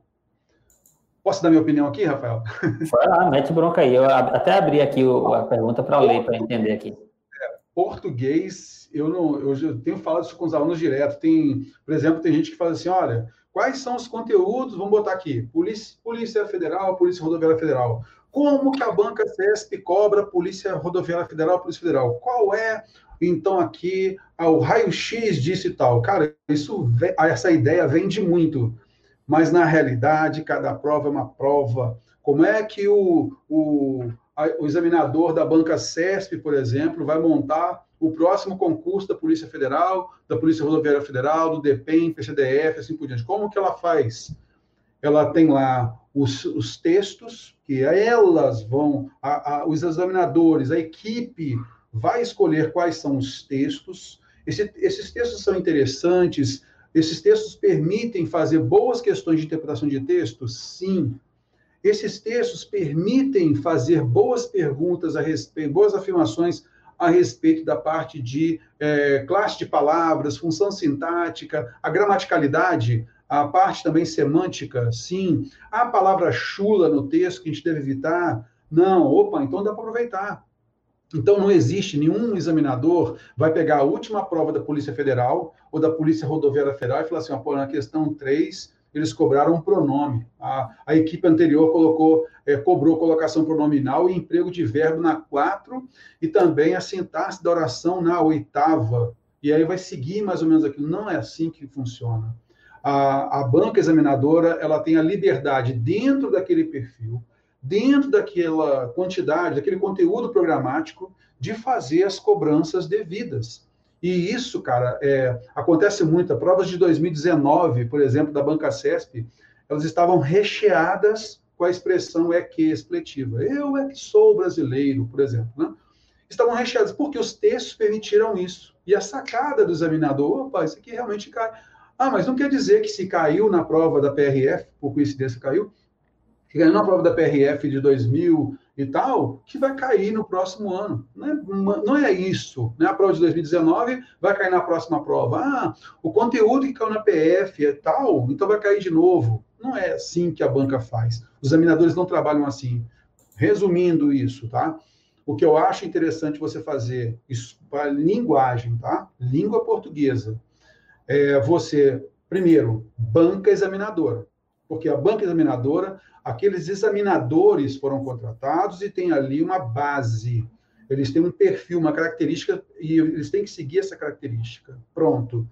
Posso dar minha opinião aqui, Rafael? <laughs> Vai lá, mete bronca aí. Eu até abri aqui a pergunta para ler, para entender aqui. É, português, eu não, eu tenho falado isso com os alunos direto. Tem, por exemplo, tem gente que fala assim: olha, Quais são os conteúdos? Vamos botar aqui: Polícia, Polícia Federal, Polícia Rodoviária Federal. Como que a banca CESP cobra Polícia Rodoviária Federal, Polícia Federal? Qual é, então, aqui o raio-x disso e tal? Cara, isso, essa ideia vende muito, mas na realidade, cada prova é uma prova. Como é que o, o, o examinador da banca CESP, por exemplo, vai montar o próximo concurso da Polícia Federal, da Polícia Rodoviária Federal, do DPEM, PCDF, assim por diante. Como que ela faz? Ela tem lá os, os textos que elas vão, a, a, os examinadores, a equipe vai escolher quais são os textos. Esse, esses textos são interessantes, esses textos permitem fazer boas questões de interpretação de texto? Sim. Esses textos permitem fazer boas perguntas a respeito, boas afirmações a respeito da parte de é, classe de palavras, função sintática, a gramaticalidade, a parte também semântica, sim. A palavra chula no texto que a gente deve evitar? Não, opa, então dá para aproveitar. Então não existe nenhum examinador vai pegar a última prova da Polícia Federal ou da Polícia Rodoviária Federal e falar assim, pô, na questão 3, eles cobraram um pronome. A, a equipe anterior colocou, é, cobrou colocação pronominal e emprego de verbo na 4 e também a sintaxe da oração na oitava. E aí vai seguir mais ou menos aquilo. Não é assim que funciona. A, a banca examinadora ela tem a liberdade dentro daquele perfil, dentro daquela quantidade, daquele conteúdo programático, de fazer as cobranças devidas. E isso, cara, é, acontece muito. As provas de 2019, por exemplo, da Banca CESP, elas estavam recheadas com a expressão é que expletiva. Eu é que sou brasileiro, por exemplo. Né? Estavam recheadas porque os textos permitiram isso. E a sacada do examinador, opa, isso aqui realmente cai. Ah, mas não quer dizer que se caiu na prova da PRF, por coincidência caiu, que caiu na prova da PRF de 2000 e tal, que vai cair no próximo ano. Não é, não é isso. Né? A prova de 2019 vai cair na próxima prova. Ah, o conteúdo que caiu na PF é tal, então vai cair de novo. Não é assim que a banca faz. Os examinadores não trabalham assim. Resumindo isso, tá? O que eu acho interessante você fazer isso para linguagem, tá? Língua portuguesa. É você, primeiro, banca examinadora. Porque a banca examinadora aqueles examinadores foram contratados e tem ali uma base. Eles têm um perfil, uma característica, e eles têm que seguir essa característica. Pronto.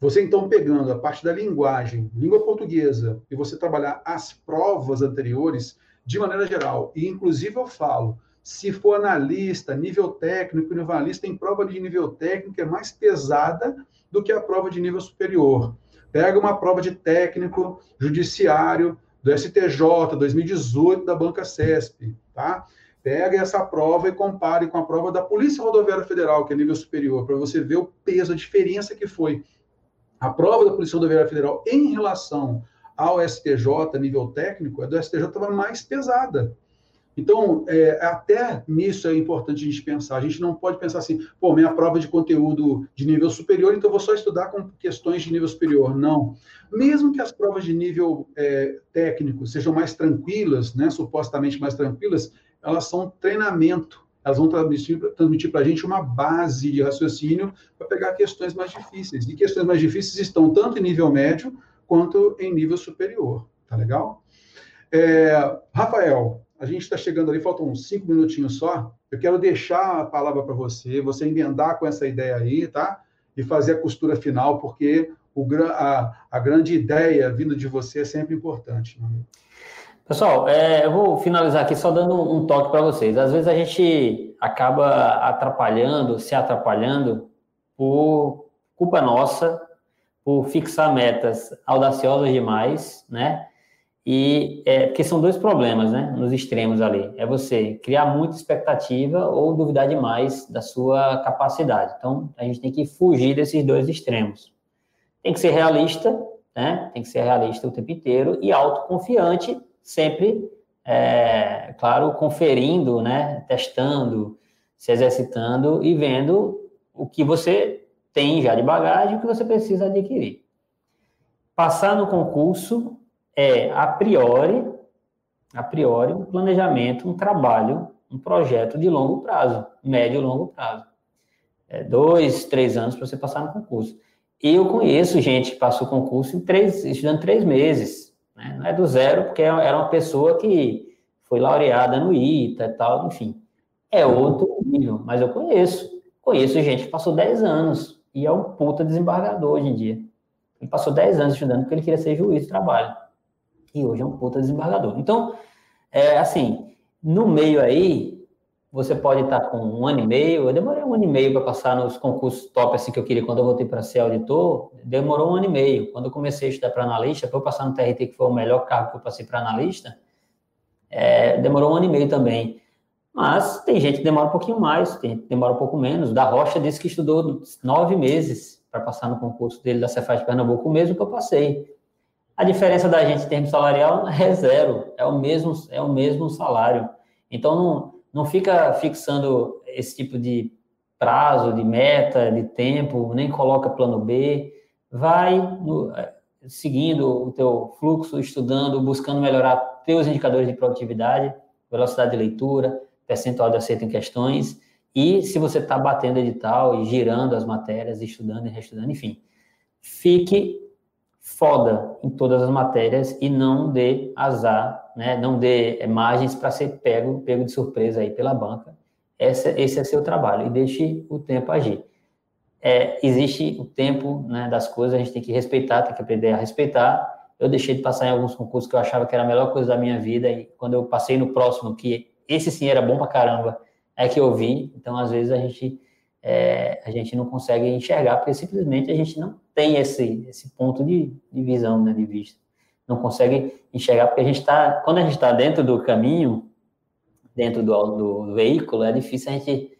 Você, então, pegando a parte da linguagem, língua portuguesa, e você trabalhar as provas anteriores, de maneira geral, e inclusive eu falo, se for analista, nível técnico, nível analista, tem prova de nível técnico é mais pesada do que a prova de nível superior. Pega uma prova de técnico, judiciário, do STJ 2018 da Banca CESP, tá? Pega essa prova e compare com a prova da Polícia Rodoviária Federal, que é nível superior, para você ver o peso, a diferença que foi. A prova da Polícia Rodoviária Federal em relação ao STJ, nível técnico, a do STJ estava mais pesada. Então, é, até nisso é importante a gente pensar. A gente não pode pensar assim, pô, minha prova de conteúdo de nível superior, então vou só estudar com questões de nível superior. Não. Mesmo que as provas de nível é, técnico sejam mais tranquilas, né, supostamente mais tranquilas, elas são treinamento. Elas vão transmitir, transmitir para a gente uma base de raciocínio para pegar questões mais difíceis. E questões mais difíceis estão tanto em nível médio quanto em nível superior. Tá legal? É, Rafael, a gente está chegando ali, faltam uns cinco minutinhos só. Eu quero deixar a palavra para você, você emendar com essa ideia aí, tá? E fazer a costura final, porque o, a, a grande ideia vindo de você é sempre importante. Né? Pessoal, é, eu vou finalizar aqui só dando um toque para vocês. Às vezes a gente acaba atrapalhando, se atrapalhando por culpa nossa, por fixar metas audaciosas demais, né? E é, porque são dois problemas, né? Nos extremos ali. É você criar muita expectativa ou duvidar demais da sua capacidade. Então, a gente tem que fugir desses dois extremos. Tem que ser realista, né? Tem que ser realista o tempo inteiro e autoconfiante, sempre, é, claro, conferindo, né? Testando, se exercitando e vendo o que você tem já de bagagem, o que você precisa adquirir. Passar no concurso é, a priori, a priori, um planejamento, um trabalho, um projeto de longo prazo, médio e longo prazo. É, dois, três anos para você passar no concurso. eu conheço gente que passou concurso em três, estudando três meses. Né? Não é do zero, porque era uma pessoa que foi laureada no ITA e tal, enfim. É outro nível, mas eu conheço. Conheço gente que passou 10 anos e é um puta desembargador hoje em dia. Ele passou 10 anos estudando porque ele queria ser juiz de trabalho. E hoje é um puta desembargador. Então, é assim, no meio aí, você pode estar com um ano e meio. Eu demorei um ano e meio para passar nos concursos top assim que eu queria quando eu voltei para ser auditor. Demorou um ano e meio. Quando eu comecei a estudar para analista, para eu passar no TRT, que foi o melhor cargo que eu passei para analista, é, demorou um ano e meio também. Mas tem gente que demora um pouquinho mais, tem gente que demora um pouco menos. Da Rocha disse que estudou nove meses para passar no concurso dele da Cefaz de Pernambuco, o mesmo que eu passei. A diferença da gente em termos salarial é zero, é o mesmo, é o mesmo salário. Então, não, não fica fixando esse tipo de prazo, de meta, de tempo, nem coloca plano B, vai no, eh, seguindo o teu fluxo, estudando, buscando melhorar teus indicadores de produtividade, velocidade de leitura, percentual de acerto em questões, e se você está batendo edital e girando as matérias, estudando e reestudando, enfim, fique foda em todas as matérias e não dê azar, né? não dê eh, margens para ser pego, pego de surpresa aí pela banca. Esse, esse é seu trabalho e deixe o tempo agir. É, existe o tempo né, das coisas, a gente tem que respeitar, tem que aprender a respeitar. Eu deixei de passar em alguns concursos que eu achava que era a melhor coisa da minha vida e quando eu passei no próximo, que esse sim era bom pra caramba, é que eu vi. Então, às vezes, a gente é, a gente não consegue enxergar, porque simplesmente a gente não tem esse, esse ponto de, de visão, né, de vista. Não consegue enxergar, porque a gente está, quando a gente está dentro do caminho, dentro do, do, veículo, é difícil a gente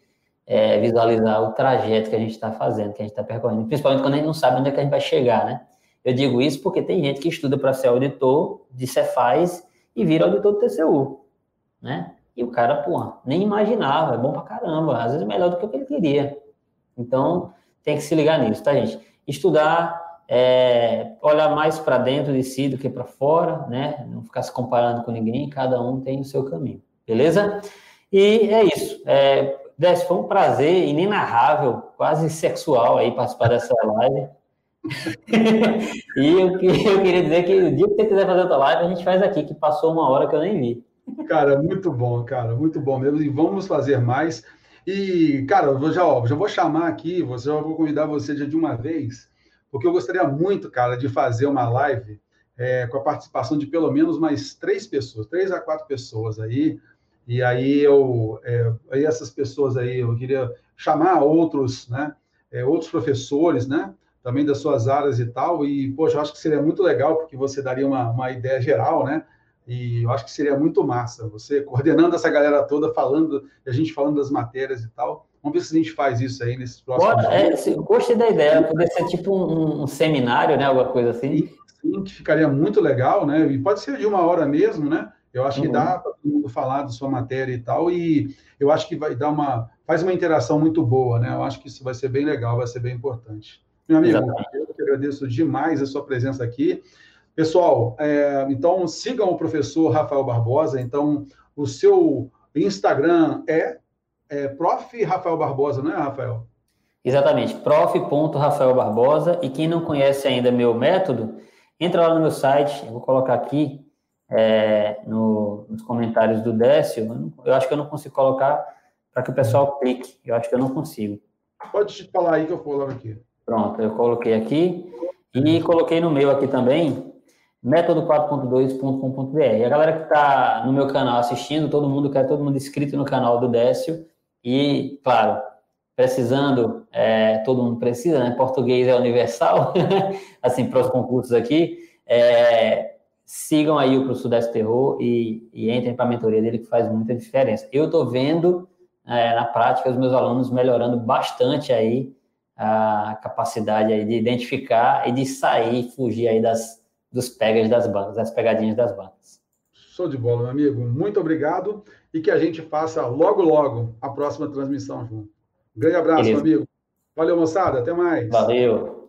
é, visualizar o trajeto que a gente está fazendo, que a gente está percorrendo, principalmente quando a gente não sabe onde é que a gente vai chegar, né? Eu digo isso porque tem gente que estuda para ser auditor de Cefaz e vira auditor do TCU, né? E o cara, pô, nem imaginava, é bom pra caramba, às vezes é melhor do que o que ele queria. Então, tem que se ligar nisso, tá, gente? Estudar, é, olhar mais para dentro de si do que para fora, né? Não ficar se comparando com ninguém, cada um tem o seu caminho, beleza? E é isso. É, foi um prazer inenarrável, quase sexual aí participar dessa live. <laughs> e eu, eu, queria dizer que o dia que você quiser fazer outra live, a gente faz aqui, que passou uma hora que eu nem vi. Cara, muito bom, cara, muito bom mesmo. E vamos fazer mais. E, cara, eu já, ó, já vou chamar aqui, você já vou convidar você de uma vez, porque eu gostaria muito, cara, de fazer uma live é, com a participação de pelo menos mais três pessoas, três a quatro pessoas aí. E aí eu, é, aí essas pessoas aí, eu queria chamar outros, né, é, outros professores, né, também das suas áreas e tal. E, poxa, eu acho que seria muito legal, porque você daria uma, uma ideia geral, né? E eu acho que seria muito massa você coordenando essa galera toda, falando, a gente falando das matérias e tal. Vamos ver se a gente faz isso aí nesses próximos Bora, é, Gostei da ideia, poder ser tipo um, um, seminário, né? Alguma coisa assim. Sim, que ficaria muito legal, né? E pode ser de uma hora mesmo, né? Eu acho uhum. que dá para todo mundo falar da sua matéria e tal, e eu acho que vai dar uma. faz uma interação muito boa, né? Eu acho que isso vai ser bem legal, vai ser bem importante. Meu amigo, Exatamente. eu que agradeço demais a sua presença aqui. Pessoal, é, então sigam o professor Rafael Barbosa. Então, o seu Instagram é, é prof. Rafael Barbosa, não é, Rafael? Exatamente, prof.rafael Barbosa. E quem não conhece ainda meu método, entra lá no meu site, eu vou colocar aqui é, no, nos comentários do Décio. Eu acho que eu não consigo colocar para que o pessoal clique. Eu acho que eu não consigo. Pode te falar aí que eu coloco aqui. Pronto, eu coloquei aqui. E coloquei no meu aqui também, método4.2.com.br. A galera que está no meu canal assistindo, todo mundo quer todo mundo inscrito no canal do Décio e, claro, precisando, é, todo mundo precisa, né? Português é universal, <laughs> assim, para os concursos aqui. É, sigam aí o Pro Sudeste Terror e, e entrem para a mentoria dele, que faz muita diferença. Eu estou vendo é, na prática os meus alunos melhorando bastante aí a capacidade aí de identificar e de sair, fugir aí das dos pegas das bancas, das pegadinhas das bancas. Show de bola, meu amigo. Muito obrigado e que a gente faça logo, logo a próxima transmissão junto. Um grande abraço, Beleza. meu amigo. Valeu, moçada. Até mais. Valeu.